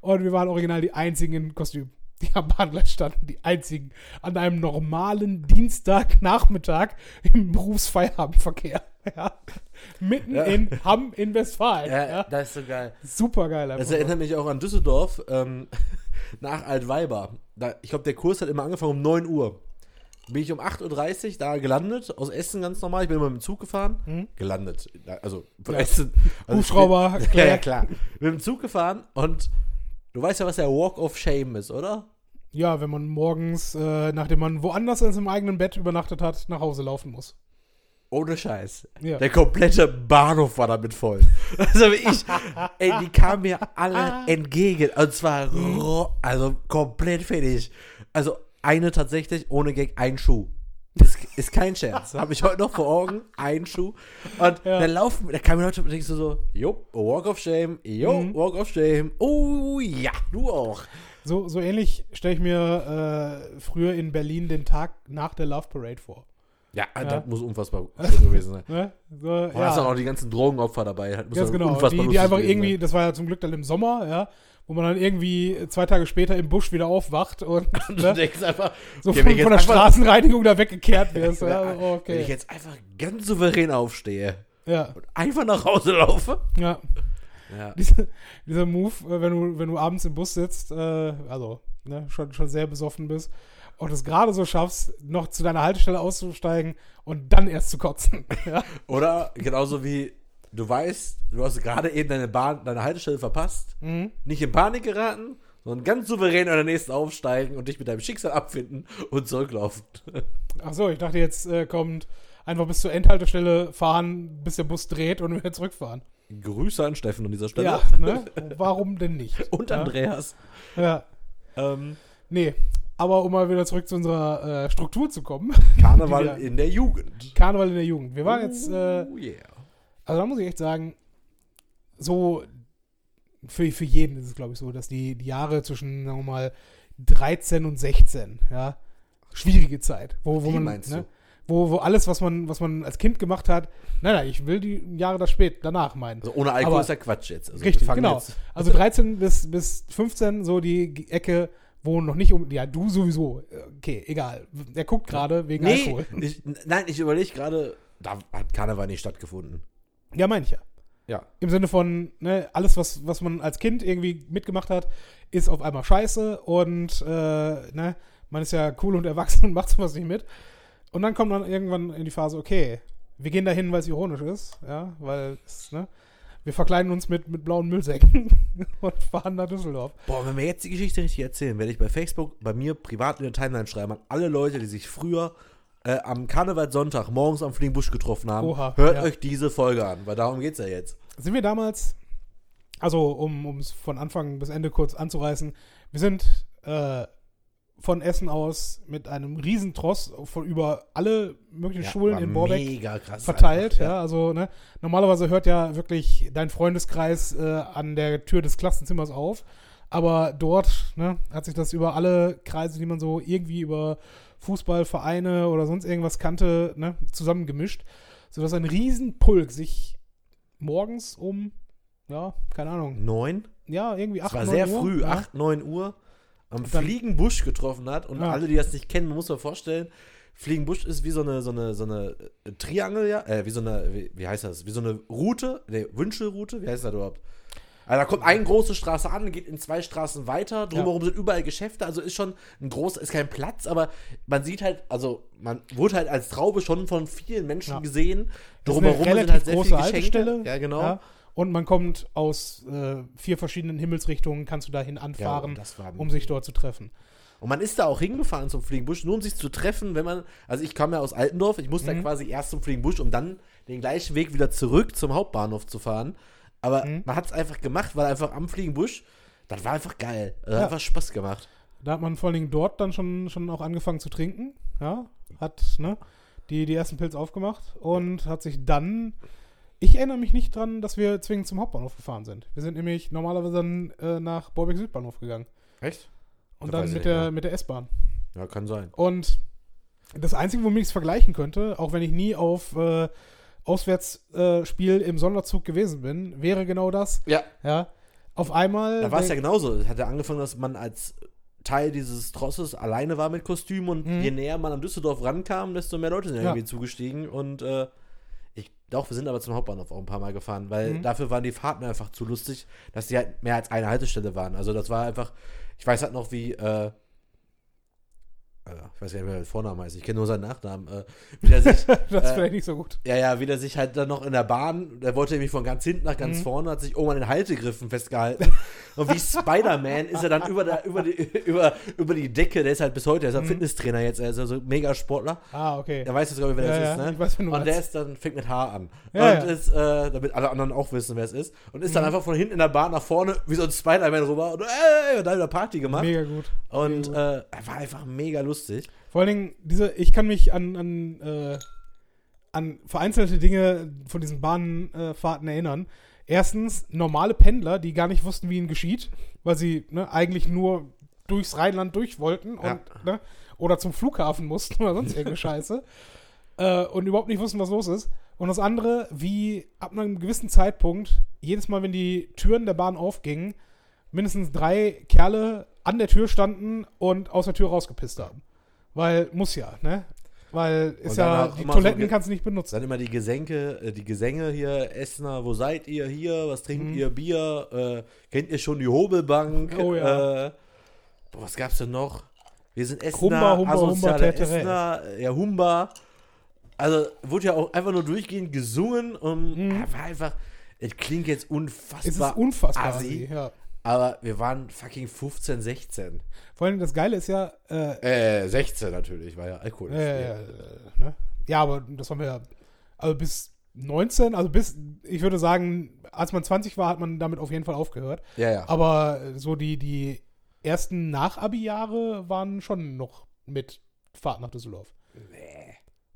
Und wir waren original die einzigen in Kostüm, die am Bahngleis standen, die einzigen an einem normalen Dienstagnachmittag im Berufsfeierabendverkehr. Ja. Mitten Ja. in Hamm in Westfalen. Ja, Ja, das ist so geil. Super geil. Das erinnert mich auch an Düsseldorf, ähm, nach Altweiber. Da, ich glaube, der Kurs hat immer angefangen um 9 Uhr. Bin ich um 8.30 Uhr da gelandet, aus Essen ganz normal. Ich bin immer mit dem Zug gefahren. Mhm. Gelandet. Also von Ja. Essen. Also Hubschrauber, bin, klar. ja, ja, klar. Mit dem Zug gefahren und du weißt ja, was der Walk of Shame ist, oder? Ja, wenn man morgens, äh, nachdem man woanders als im eigenen Bett übernachtet hat, nach Hause laufen muss. Ohne Scheiß. Ja. Der komplette Bahnhof war damit voll. Also ich, ey, die kamen mir alle entgegen. Und zwar, also komplett fertig. Also eine tatsächlich ohne Gag, ein Schuh. Ist, ist kein Scherz. Habe ich heute noch vor Augen. Ein Schuh. Und Ja. dann laufen, da kamen Leute und denkst du so, jo, Walk of Shame, jo, Mhm. Walk of Shame. Oh ja, du auch. So, so ähnlich stelle ich mir äh, früher in Berlin den Tag nach der Love Parade vor. Ja, Ja. das muss unfassbar schlimm gewesen sein. Ne? So, Du ja. hast dann auch die ganzen Drogenopfer dabei. Das muss Ganz genau. unfassbar Die, die einfach irgendwie, sein. das war ja zum Glück dann im Sommer, ja, wo man dann irgendwie zwei Tage später im Busch wieder aufwacht und Und du ne, denkst einfach, so okay, von, der Straßenreinigung da weggekehrt wirst. Ja, ja, Wenn ich okay. jetzt einfach ganz souverän aufstehe Ja, und einfach nach Hause laufe. ja. Ja. Dieser, dieser Move, äh, wenn du, wenn du abends im Bus sitzt, äh, also ne, schon, schon sehr besoffen bist und es gerade so schaffst, noch zu deiner Haltestelle auszusteigen und dann erst zu kotzen. ja. Oder genauso wie du weißt, du hast gerade eben deine Bahn, deine Haltestelle verpasst, Mhm. nicht in Panik geraten, sondern ganz souverän an der nächsten aufsteigen und dich mit deinem Schicksal abfinden und zurücklaufen. Ach so, ich dachte jetzt äh, kommt einfach bis zur Endhaltestelle fahren, bis der Bus dreht und wieder zurückfahren. Grüße an Steffen an dieser Stelle. Ja, ne? Warum denn nicht? Und? Andreas. Ja, Ähm, nee. Aber um mal wieder zurück zu unserer äh, Struktur zu kommen. Karneval wir- in der Jugend. Karneval in der Jugend. Wir waren jetzt, äh, oh yeah. also da muss ich echt sagen, so für, für jeden ist es, glaube ich, so, dass die, die Jahre zwischen, sagen wir mal, 13 und 16, ja, schwierige Zeit. Wo, wo Wie man, meinst ne, du? Wo, wo alles, was man, was man als Kind gemacht hat, nein, nein, ich will die Jahre da spät danach meinen. Also ohne Alkohol Aber- ist ja Quatsch jetzt. Also Richtig, genau. Jetzt, Also 13 bis, bis 15, so die Ecke, wo noch nicht um. Ja, du sowieso. Okay, egal. Er guckt gerade wegen nee, Alkohol. ich, nein, ich überlege gerade, da hat Karneval nicht stattgefunden. Ja, meine ich ja. Ja. Im Sinne von, ne, alles, was, was man als Kind irgendwie mitgemacht hat, ist auf einmal scheiße und äh, ne, man ist ja cool und erwachsen und macht sowas nicht mit. Und dann kommt man irgendwann in die Phase, okay, wir gehen dahin, weil es ironisch ist, ja, weil es, ne, wir verkleiden uns mit, mit blauen Müllsäcken und fahren nach Düsseldorf. Boah, wenn wir jetzt die Geschichte richtig erzählen, werde ich bei Facebook bei mir privat in der Timeline schreiben an alle Leute, die sich früher äh, am Karnevalssonntag morgens am Fliegen Busch getroffen haben. Oha, hört ja. euch diese Folge an, weil darum geht's ja jetzt. Sind wir damals, also um es von Anfang bis Ende kurz anzureißen, wir sind äh, von Essen aus mit einem Riesentross von über alle möglichen Schulen war in Borbeck verteilt. einfach, ja. also ne, normalerweise hört ja wirklich dein Freundeskreis äh, an der Tür des Klassenzimmers auf. Aber dort ne, hat sich das über alle Kreise, die man so irgendwie über Fußballvereine oder sonst irgendwas kannte, ne, zusammengemischt, sodass ein Riesenpulk sich morgens um, ja, keine Ahnung, Neun? ja, irgendwie Es 8 war 9 sehr Uhr, früh, ja. 8, 9 Uhr, am dann- Fliegenbusch getroffen hat. Und Ja. alle, die das nicht kennen, man muss sich vorstellen, Fliegenbusch ist wie so eine, so eine, so eine äh, Triangel, ja, äh, wie so eine, wie, wie heißt das? Wie so eine Route, ne, Wünschelroute, wie heißt das überhaupt? Also da kommt eine große Straße an, geht in zwei Straßen weiter, drumherum sind überall Geschäfte, also ist schon ein großer, ist kein Platz, aber man sieht halt, also man wurde halt als Traube schon von vielen Menschen Ja. gesehen. Drumherum sind halt sehr große viele Geschenke. Ja, genau. Ja. Und man kommt aus äh, vier verschiedenen Himmelsrichtungen, kannst du dahin Ja, anfahren, war um sich dort zu treffen. Und man ist da auch hingefahren zum Fliegenbusch, nur um sich zu treffen, wenn man, also ich kam ja aus Altendorf, ich musste Mhm. da quasi erst zum Fliegenbusch, um dann den gleichen Weg wieder zurück zum Hauptbahnhof zu fahren. Aber Mhm. man hat es einfach gemacht, weil einfach am Fliegenbusch, das war einfach geil. Das hat Ja. einfach Spaß gemacht. Da hat man vor allen Dingen dort dann schon, schon auch angefangen zu trinken. Ja, hat ne, die, die ersten Pilze aufgemacht und hat sich dann. Ich erinnere mich nicht dran, dass wir zwingend zum Hauptbahnhof gefahren sind. Wir sind nämlich normalerweise dann äh, nach Borbeck Südbahnhof gegangen. Echt? Und Das dann mit der, mit der S-Bahn. Ja, kann sein. Und das Einzige, womit ich es vergleichen könnte, auch wenn ich nie auf äh, Auswärtsspiel im Sonderzug gewesen bin, wäre genau das. Ja. Ja. Auf einmal. Da war es ja genauso. Es hat ja angefangen, dass man als Teil dieses Trosses alleine war mit Kostüm und Mhm. je näher man am Düsseldorf rankam, desto mehr Leute sind ja irgendwie zugestiegen und äh, doch, wir sind aber zum Hauptbahnhof auch ein paar Mal gefahren, weil Mhm. dafür waren die Fahrten einfach zu lustig, dass die halt mehr als eine Haltestelle waren. Also das war einfach, ich weiß halt noch wie, äh, äh, ich weiß gar nicht mehr, wie der Vorname heißt, ich kenne nur seinen Nachnamen, äh, wie der sich, das ist äh, vielleicht nicht so gut. ja, ja, wie der sich halt dann noch in der Bahn, der wollte nämlich von ganz hinten nach ganz Mhm. vorne, hat sich oben an den Haltegriffen festgehalten. Und wie Spider-Man ist er dann über, der, über, die, über, über die Decke, der ist halt bis heute, der ist ein Mhm. Fitnesstrainer jetzt, er ist also Mega-Sportler. Ah, okay. Der weiß jetzt, glaube ich, wer Ja, das ja, ist, ne? ich weiß, und der ist dann, fängt mit H an. Ja, und ist, äh, damit alle anderen auch wissen, wer es ist. Und ist dann Mhm. einfach von hinten in der Bahn nach vorne, wie so ein Spider-Man rüber und, äh, und dann wieder Party gemacht. Mega gut. und mega äh, war einfach mega lustig. Vor allen Dingen, diese, ich kann mich an, an, äh, an vereinzelte Dinge von diesen Bahnfahrten erinnern. Erstens, normale Pendler, die gar nicht wussten, wie ihnen geschieht, weil sie ne, eigentlich nur durchs Rheinland durch wollten und, Ja. ne, oder zum Flughafen mussten oder sonst irgendeine Scheiße äh, und überhaupt nicht wussten, was los ist. Und das andere, wie ab einem gewissen Zeitpunkt, jedes Mal, wenn die Türen der Bahn aufgingen, mindestens drei Kerle an der Tür standen und aus der Tür rausgepisst haben. Weil, muss ja, ne? Weil ist ja, die so Toiletten ge- kannst du nicht benutzen. Dann immer die Gesänke, äh, die Gesänge hier, Essener, wo seid ihr hier? Was trinkt Mhm. ihr? Bier? Äh, kennt ihr schon die Hobelbank? Oh ja. Äh, boah, was gab's denn noch? Wir sind Essener, Humba, Humba, Humba, asoziale Täterä. Essener, äh, ja, Humba. Also wurde ja auch einfach nur durchgehend gesungen und Mhm. war einfach, es klingt jetzt unfassbar, Es ist unfassbar. assi, Ja. Aber wir waren fucking 15, 16. Vor allem das Geile ist ja, äh, Äh, 16 natürlich, war ja Alkohol. äh, äh, ne? ja, aber das haben wir ja, also bis 19, also bis, ich würde sagen, als man 20 war, hat man damit auf jeden Fall aufgehört. ja, ja. Aber so die, die ersten Nach-Abi-Jahre waren schon noch mit Fahrt nach Düsseldorf. Nee.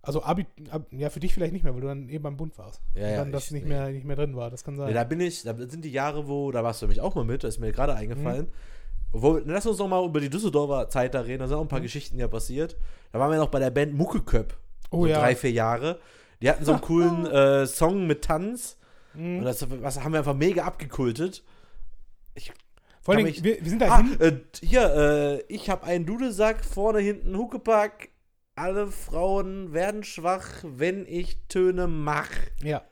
Also Abi, Ab, ja, für dich vielleicht nicht mehr, weil du dann eben beim Bund warst. Ja, und ja, dann das ich- nicht, nee. mehr, nicht mehr drin war. Das kann sein. Nee, da bin ich, da sind die Jahre, wo, da warst du nämlich auch mal mit, das ist mir gerade eingefallen. Obwohl, lass uns noch mal über die Düsseldorfer Zeit da reden, da sind auch ein paar Geschichten ja passiert. Da waren wir noch bei der Band Muckeköp, oh so ja. drei, vier Jahre. Die hatten so einen coolen äh, Song mit Tanz Mhm. und das, das haben wir einfach mega abgekultet. Vor allem, wir, wir sind da Ah, hin. äh, hier, äh, ich habe einen Dudelsack, vorne, hinten Huckepack. Alle Frauen werden schwach, wenn ich Töne mach. Ja.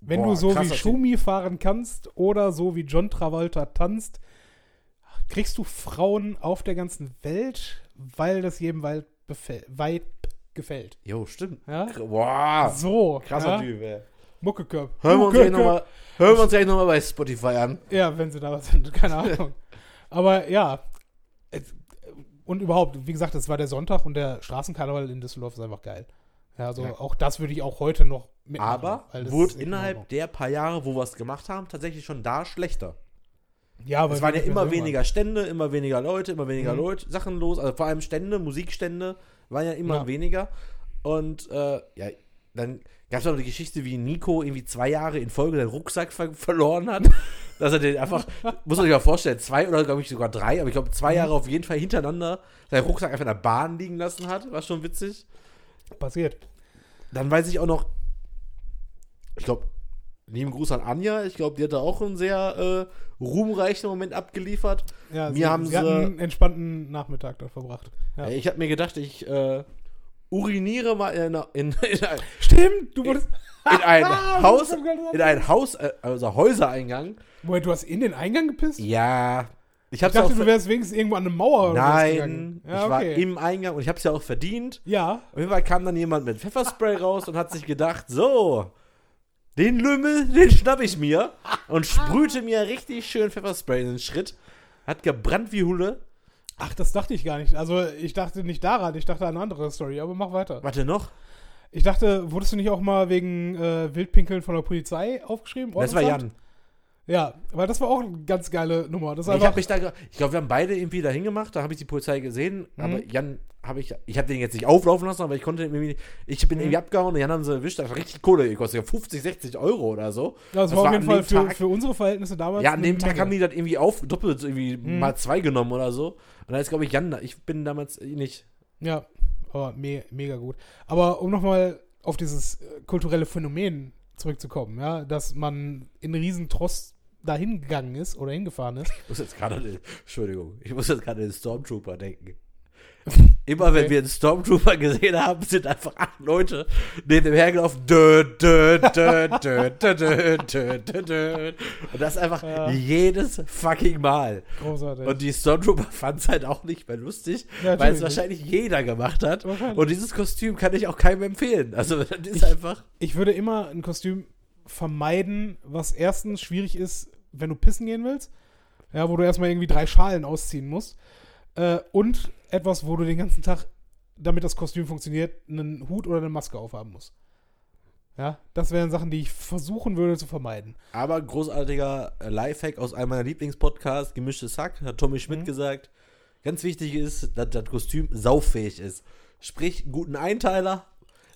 Wenn Boah, du so wie. Schumi fahren kannst oder so wie John Travolta tanzt, kriegst du Frauen auf der ganzen Welt, weil das jedem weit, weit gefällt. Jo, stimmt. Ja? Boah, So. krasser ja? Typ, ey. Muckeköp. Hören wir uns gleich nochmal noch mal bei Spotify an. Ja, wenn sie da was sind, keine Ahnung. Aber ja. Und überhaupt, wie gesagt, es war der Sonntag und der Straßenkarneval in Düsseldorf ist einfach geil. Ja, also Ja. auch das würde ich auch heute noch mitmachen. Aber wurde in innerhalb Ordnung. der paar Jahre, wo wir es gemacht haben, tatsächlich schon da schlechter. Ja, weil Es waren ja immer weniger Stände, immer weniger Leute, immer weniger Mhm. Leute, Sachen los. Also vor allem Stände, Musikstände waren ja immer Ja. weniger. Und äh, ja, dann gab es auch die Geschichte, wie Nico irgendwie zwei Jahre in Folge den Rucksack ver verloren hat. dass er den einfach, muss man sich mal vorstellen, zwei oder glaube ich sogar drei, aber ich glaube zwei. Jahre auf jeden Fall hintereinander seinen Rucksack einfach in der Bahn liegen lassen hat. War schon witzig. Passiert. Dann weiß ich auch noch, ich glaube, lieben Gruß an Anja. Ich glaube, die hat da auch einen sehr äh, ruhmreichen Moment abgeliefert. Ja, Mir sie, haben sie sie- einen entspannten Nachmittag da verbracht. Ja. Ich habe mir gedacht, ich äh, uriniere mal in, einer- in, in, ein, Stimmt, du wurdest. in ein Haus, in ein Haus, äh, also Häusereingang. Moment, du hast in den Eingang gepisst? Ja. Ich Ich dachte, du wärst wenigstens irgendwo an eine Mauer Nein. Ja, ich war okay. im Eingang und ich hab's ja auch verdient. ja, Auf jeden Fall kam dann jemand mit Pfefferspray raus und hat sich gedacht, so, den Lümmel, den schnapp ich mir und sprühte mir richtig schön Pfefferspray in den Schritt. Hat gebrannt wie Hulle. Ach, das dachte ich gar nicht. Also, ich dachte nicht daran, ich dachte an eine andere Story, aber mach weiter. Warte noch. Ich dachte, wurdest du nicht auch mal wegen äh, Wildpinkeln von der Polizei aufgeschrieben? Das war? Jan. Ja, weil das war auch eine ganz geile Nummer. Das Ich habe mich da, ich glaube, wir haben beide irgendwie dahin gemacht, da habe ich die Polizei gesehen, Mhm. aber Jan habe ich, ich habe den jetzt nicht auflaufen lassen, aber ich konnte irgendwie, ich bin Mhm. irgendwie abgehauen und Jan haben sie erwischt, das hat richtig Kohle gekostet, 50, 60 Euro oder so. das, das war auf jeden Fall für, Tag- für unsere Verhältnisse damals. Ja, an dem Tag Menge. haben die das irgendwie auf, doppelt irgendwie Mhm. mal zwei genommen oder so. Und da ist, glaube ich, Jan, da. ich bin damals eh nicht. Ja, aber me mega gut. Aber um nochmal auf dieses äh, kulturelle Phänomen zurückzukommen, ja, dass man in Riesentrost dahin gegangen ist oder hingefahren ist. Ich muss jetzt gerade, Entschuldigung, ich muss jetzt gerade den Stormtrooper denken. Immer wenn Okay. wir einen Stormtrooper gesehen haben, sind einfach acht Leute neben dem hergelaufen. Dö, dö, dö, dö, dö, dö, dö, dö, dö. Und das einfach Ja. jedes fucking Mal. Großartig. Und die Stormtrooper fanden es halt auch nicht mehr lustig, Ja, weil es wahrscheinlich jeder gemacht hat. Und dieses Kostüm kann ich auch keinem empfehlen. Also das ist einfach. ich würde immer ein Kostüm vermeiden, was erstens schwierig ist, wenn du pissen gehen willst. Ja, wo du erstmal irgendwie drei Schalen ausziehen musst. Äh, und etwas, wo du den ganzen Tag, damit das Kostüm funktioniert, einen Hut oder eine Maske aufhaben musst. Ja, das wären Sachen, die ich versuchen würde zu vermeiden. Aber großartiger äh, Lifehack aus einem meiner Lieblingspodcasts, Gemischtes Hack, hat Tommy Schmidt Mhm. gesagt. Ganz wichtig ist, dass das Kostüm sauffähig ist. Sprich, guten Einteiler.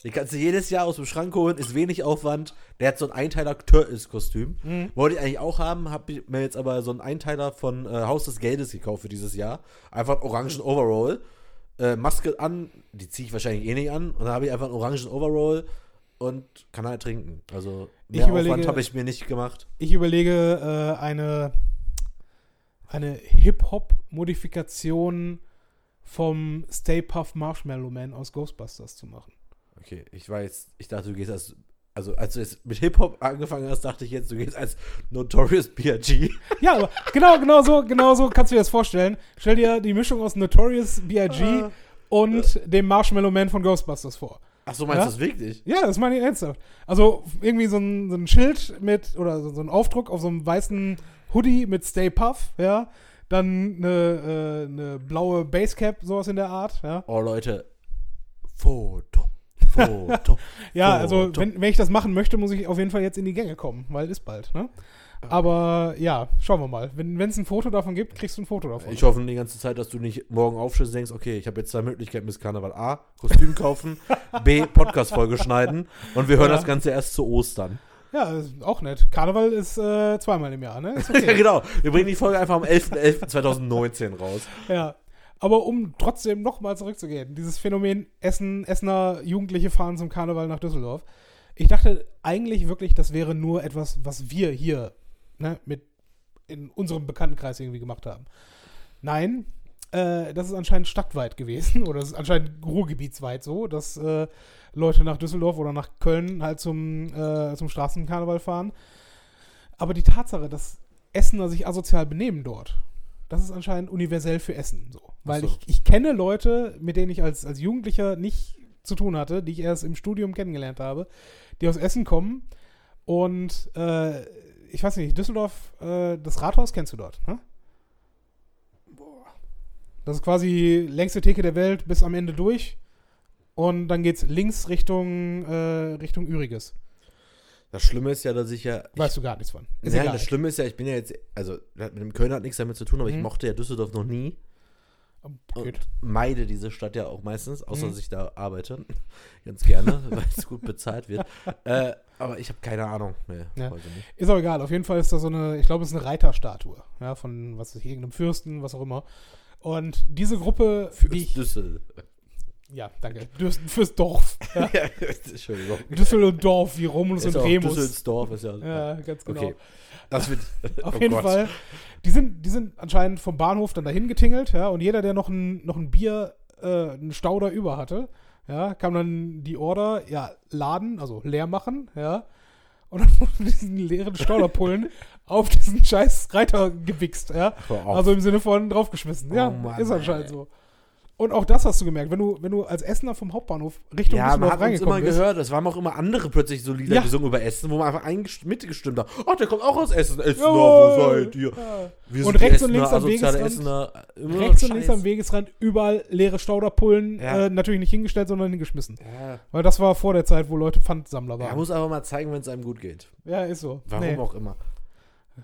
Den kannst du jedes Jahr aus dem Schrank holen, ist wenig Aufwand. Der hat so ein Einteiler Turtles-Kostüm. Mhm. Wollte ich eigentlich auch haben, habe mir jetzt aber so einen Einteiler von äh, Haus des Geldes gekauft für dieses Jahr. Einfach einen orangen Overall. Äh, Maske an, die ziehe ich wahrscheinlich eh nicht an. Und dann habe ich einfach einen orangen Overall und kann halt trinken. Also Ich mehr überlege- Aufwand habe ich mir nicht gemacht. Ich überlege, äh, eine, eine Hip-Hop-Modifikation vom Stay Puff Marshmallow Man aus Ghostbusters zu machen. Okay, ich weiß, ich dachte, du gehst als, also als du jetzt mit Hip-Hop angefangen hast, dachte ich jetzt, du gehst als Notorious B.I.G. Ja, aber genau, genau so, genau so kannst du dir das vorstellen. Stell dir die Mischung aus Notorious B.I.G. Ah. und dem Marshmallow Man von Ghostbusters vor. Ach so, meinst Ja? du das wirklich? Ja, das meine ich ernsthaft. Also irgendwie so ein, so ein Schild mit, oder so, so ein Aufdruck auf so einem weißen Hoodie mit Stay Puff, ja. Dann eine, äh, eine blaue Basecap, sowas in der Art, ja. Oh, Leute, Foto, Foto. Ja, also Foto. wenn, wenn ich das machen möchte, muss ich auf jeden Fall jetzt in die Gänge kommen, weil ist bald, ne? Aber ja, schauen wir mal. Wenn es ein Foto davon gibt, kriegst du ein Foto davon. Ich hoffe die ganze Zeit, dass du nicht morgen aufstehst und denkst, okay, ich habe jetzt zwei Möglichkeiten bis Karneval. A, Kostüm kaufen, B, Podcast-Folge schneiden und wir hören Ja. das Ganze erst zu Ostern. ja, auch nett. Karneval ist äh, zweimal im Jahr, ne? Ist ja, okay. genau. Wir bringen die Folge einfach am 11.11.2019 raus. ja. Aber um trotzdem nochmal zurückzugehen, dieses Phänomen Essen, Essener Jugendliche fahren zum Karneval nach Düsseldorf. Ich dachte eigentlich wirklich, das wäre nur etwas, was wir hier ne, mit in unserem Bekanntenkreis irgendwie gemacht haben. Nein, äh, das ist anscheinend stadtweit gewesen oder es ist anscheinend ruhrgebietsweit so, dass äh, Leute nach Düsseldorf oder nach Köln halt zum, äh, zum Straßenkarneval fahren. Aber die Tatsache, dass Essener sich asozial benehmen dort, das ist anscheinend universell für Essen so. Weil so. ich, ich kenne Leute, mit denen ich als, als Jugendlicher nicht zu tun hatte, die ich erst im Studium kennengelernt habe, die aus Essen kommen und äh, ich weiß nicht, Düsseldorf, äh, das Rathaus kennst du dort, ne? Das ist quasi längste Theke der Welt bis am Ende durch. Und dann geht's links Richtung, äh, Richtung Üriges. Das Schlimme ist ja, dass ich ja. Weißt du gar nichts von. Ist Nein, egal. das Schlimme ist ja, ich bin ja jetzt, also mit dem Köln hat nichts damit zu tun, aber ich Mhm. mochte ja Düsseldorf noch nie Gut. und meide diese Stadt ja auch meistens, außer Mhm. dass ich da arbeite. Ganz gerne, weil es gut bezahlt wird. äh, aber ich habe keine Ahnung. Nee, Ja. Ist auch egal. Auf jeden Fall ist da so eine, ich glaube, es ist eine Reiterstatue. Ja, von, was ist irgendeinem Fürsten, was auch immer. Und diese Gruppe, Für die ich, Düssel. Ja, danke, Dürsten fürs Dorf. Ja. ja, Entschuldigung. Düssel und Dorf, wie Romulus Ist und Remus. Düsseldorf ist ja. Ja, ganz genau. Okay. Das wird. Auf oh jeden Gott. Fall. Die sind, die sind anscheinend vom Bahnhof dann dahin getingelt, ja, und jeder, der noch ein, noch ein Bier, äh, einen Stauder über hatte, ja, kam dann die Order, ja, laden, also leer machen, ja. Und dann wurde diesen leeren Stauderpullen auf diesen scheiß Reiter gewichst, ja. Also im Sinne von draufgeschmissen. Ja, Oh Mann, ist anscheinend ey. so. Und auch das hast du gemerkt, wenn du, wenn du als Essener vom Hauptbahnhof Richtung Ja, man Düsseldorf hat uns reingekommen immer bist. gehört, es waren auch immer andere plötzlich so Lieder Ja. gesungen über Essen, wo man einfach mitgestimmt hat. Ach, der kommt auch aus Essen. Jawohl. wo seid ihr? Ja. Und rechts und links am Wegesrand- Essener, Rechts und links am Wegesrand überall leere Stauderpullen, Ja. äh, natürlich nicht hingestellt, sondern hingeschmissen. Ja. Weil das war vor der Zeit, wo Leute Pfandsammler Er waren. muss aber mal zeigen, wenn es einem gut geht. Ja, ist so. Warum Nee. auch immer.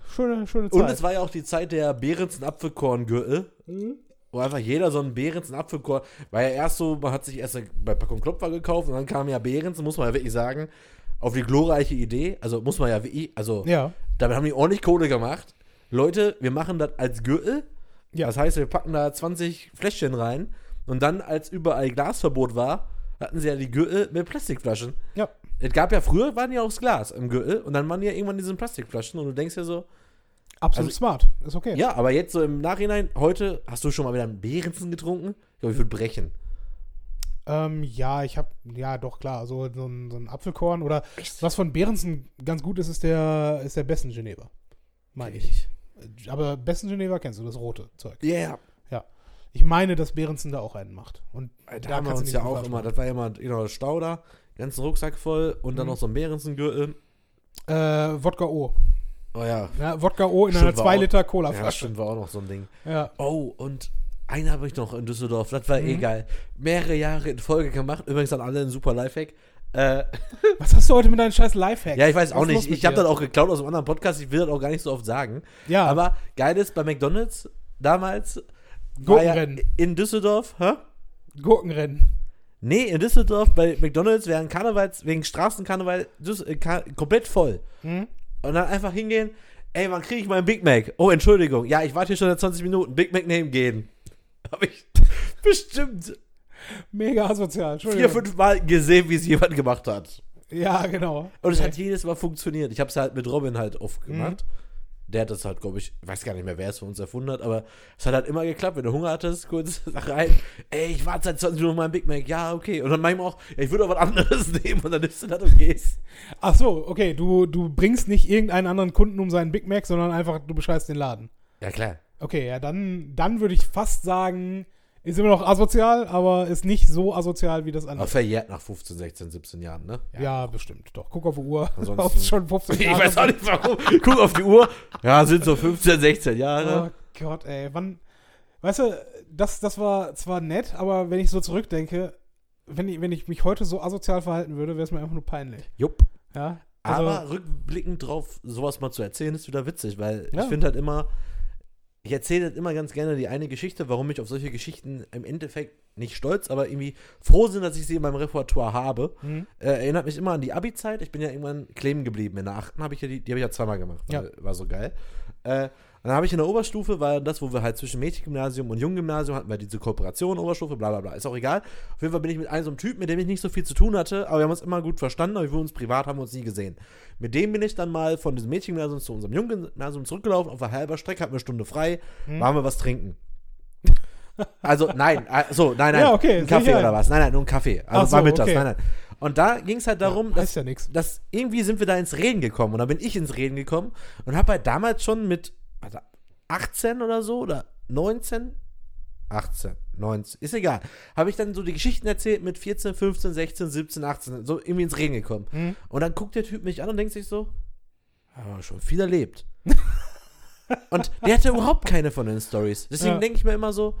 Schöne, schöne Zeit. Und es war ja auch die Zeit der Behrensen Apfelkorngürtel, Mhm. Wo einfach jeder so einen Behrensen Apfelkorn, war ja erst so, man hat sich erst bei Packung Klopfer gekauft und dann kam ja Behrensen, muss man ja wirklich sagen, auf die glorreiche Idee, also muss man ja wirklich, also ja, damit haben die ordentlich Kohle gemacht. Leute, wir machen das als Gürtel. Ja. Das heißt, wir packen da 20 Fläschchen rein und dann, als überall Glasverbot war, hatten sie ja die Gürtel mit Plastikflaschen. ja. Es gab ja früher, waren ja auch das Glas im Gürtel und dann waren die ja irgendwann diese Plastikflaschen und du denkst ja so, Absolut Also- smart. Ist okay. ja, aber jetzt so im Nachhinein, heute hast du schon mal wieder einen Behrensen getrunken? Ich glaube, ich würde brechen. Ähm, ja, ich habe, ja, doch, klar, so, so, ein, so ein Apfelkorn oder was von Behrensen ganz gut ist, ist der, ist der Besten Geneva. Meine ich. Aber Besten Geneva kennst du, das rote Zeug. Ja, yeah. Ich meine, dass Behrensen da auch einen macht. Und da haben wir uns nicht ja auch immer, das war ja immer genau das Stau da, ganzen Rucksack voll und dann Mhm. noch so ein Behrensen-Gürtel. Äh, Wodka O. Oh ja. Ja, Wodka O in Stimmt, einer war 2 auch- Liter Ja, Cola-Flasche. stimmt, war auch noch so ein Ding. Ja, Oh, und einen habe ich noch in Düsseldorf, das war eh Mhm. geil. Mehrere Jahre in Folge gemacht, übrigens an alle ein super Lifehack. Äh, Was hast du heute mit deinen scheiß Lifehacks? ja, ich weiß auch nicht, ich habe das auch geklaut aus einem anderen Podcast, ich will das auch gar nicht so oft sagen. Ja, Aber geil ist, bei McDonalds damals war ja Gurkenrennen. in Düsseldorf, hä? Gurkenrennen. Nee, in Düsseldorf bei McDonalds während Karnevals, wegen Straßenkarneval Düs äh, komplett voll. Hm? Und dann einfach hingehen, ey, wann kriege ich meinen Big Mac? Oh, Entschuldigung, ja, ich warte hier schon seit 20 Minuten, Big Mac nehmen gehen. Habe ich bestimmt Mega asozial. vier, fünf Mal gesehen, wie es jemand gemacht hat. Ja, genau. Und es hat jedes Mal funktioniert. Ich habe es halt mit Robin halt oft Mhm. Der hat das halt, glaube ich, ich weiß gar nicht mehr, wer es von uns erfunden hat, aber es hat halt immer geklappt, wenn du Hunger hattest, kurz rein, ey, ich warte seit 20 Minuten auf meinen Big Mac, ja, okay. Und dann manchmal auch, ja, ich würde auch was anderes nehmen und dann nimmst du das und gehst. Ach so, okay, du, du bringst nicht irgendeinen anderen Kunden um seinen Big Mac, sondern einfach, du bescheißt den Laden. Ja, klar. Okay, ja, dann, dann würde ich fast sagen, ist immer noch asozial, aber ist nicht so asozial wie das Aber andere. verjährt nach 15, 16, 17 Jahren, ne? Ja, bestimmt. Doch, guck auf die Uhr. Ansonsten- schon 15 Ich Jahre weiß auch nicht warum. Guck auf die Uhr. Ja, sind so 15, 16 Jahre. Oh Gott, ey. Wann. Weißt du, das, das war zwar nett, aber wenn ich so zurückdenke, wenn ich, wenn ich mich heute so asozial verhalten würde, wäre es mir einfach nur peinlich. Jupp. Ja. Also, Aber rückblickend drauf, sowas mal zu erzählen, ist wieder witzig, weil Ja. ich finde halt immer, ich erzähle immer ganz gerne die eine Geschichte, warum ich auf solche Geschichten im Endeffekt nicht stolz, aber irgendwie froh sind, dass ich sie in meinem Repertoire habe. hm, Äh, erinnert mich immer an die Abi-Zeit. Ich bin ja irgendwann kleben geblieben. In der achten habe ich ja die, die habe ich ja zweimal gemacht. Ja. War so geil. Äh, und dann habe ich in der Oberstufe, war das, wo wir halt zwischen Mädchengymnasium und Junggymnasium hatten wir diese Kooperation, Oberstufe, bla bla bla. Ist auch egal. Auf jeden Fall bin ich mit einem so einem Typ, mit dem ich nicht so viel zu tun hatte, aber wir haben uns immer gut verstanden, aber wir uns privat haben wir uns nie gesehen. Mit dem bin ich dann mal von diesem Mädchengymnasium zu unserem Junggymnasium zurückgelaufen, auf der halber Strecke, hatten wir eine Stunde frei, Hm. waren wir was trinken. Also, nein, äh, so, nein, nein. Ja, okay, Ein Kaffee oder was? Nein, nein, nur ein Kaffee. Also Ach so, war mittags, okay. nein, nein. Und da ging es halt darum, ja, dass ja dass irgendwie sind wir da ins Reden gekommen und da bin ich ins Reden gekommen und habe halt damals schon mit also 18 oder so oder 19 18, 19, ist egal. Habe ich dann so die Geschichten erzählt mit 14, 15, 16, 17, 18, so irgendwie ins Reden gekommen. Hm? Und dann guckt der Typ mich an und denkt sich so, schon viel erlebt. und der hatte überhaupt keine von den Stories. Deswegen Ja. denke ich mir immer so,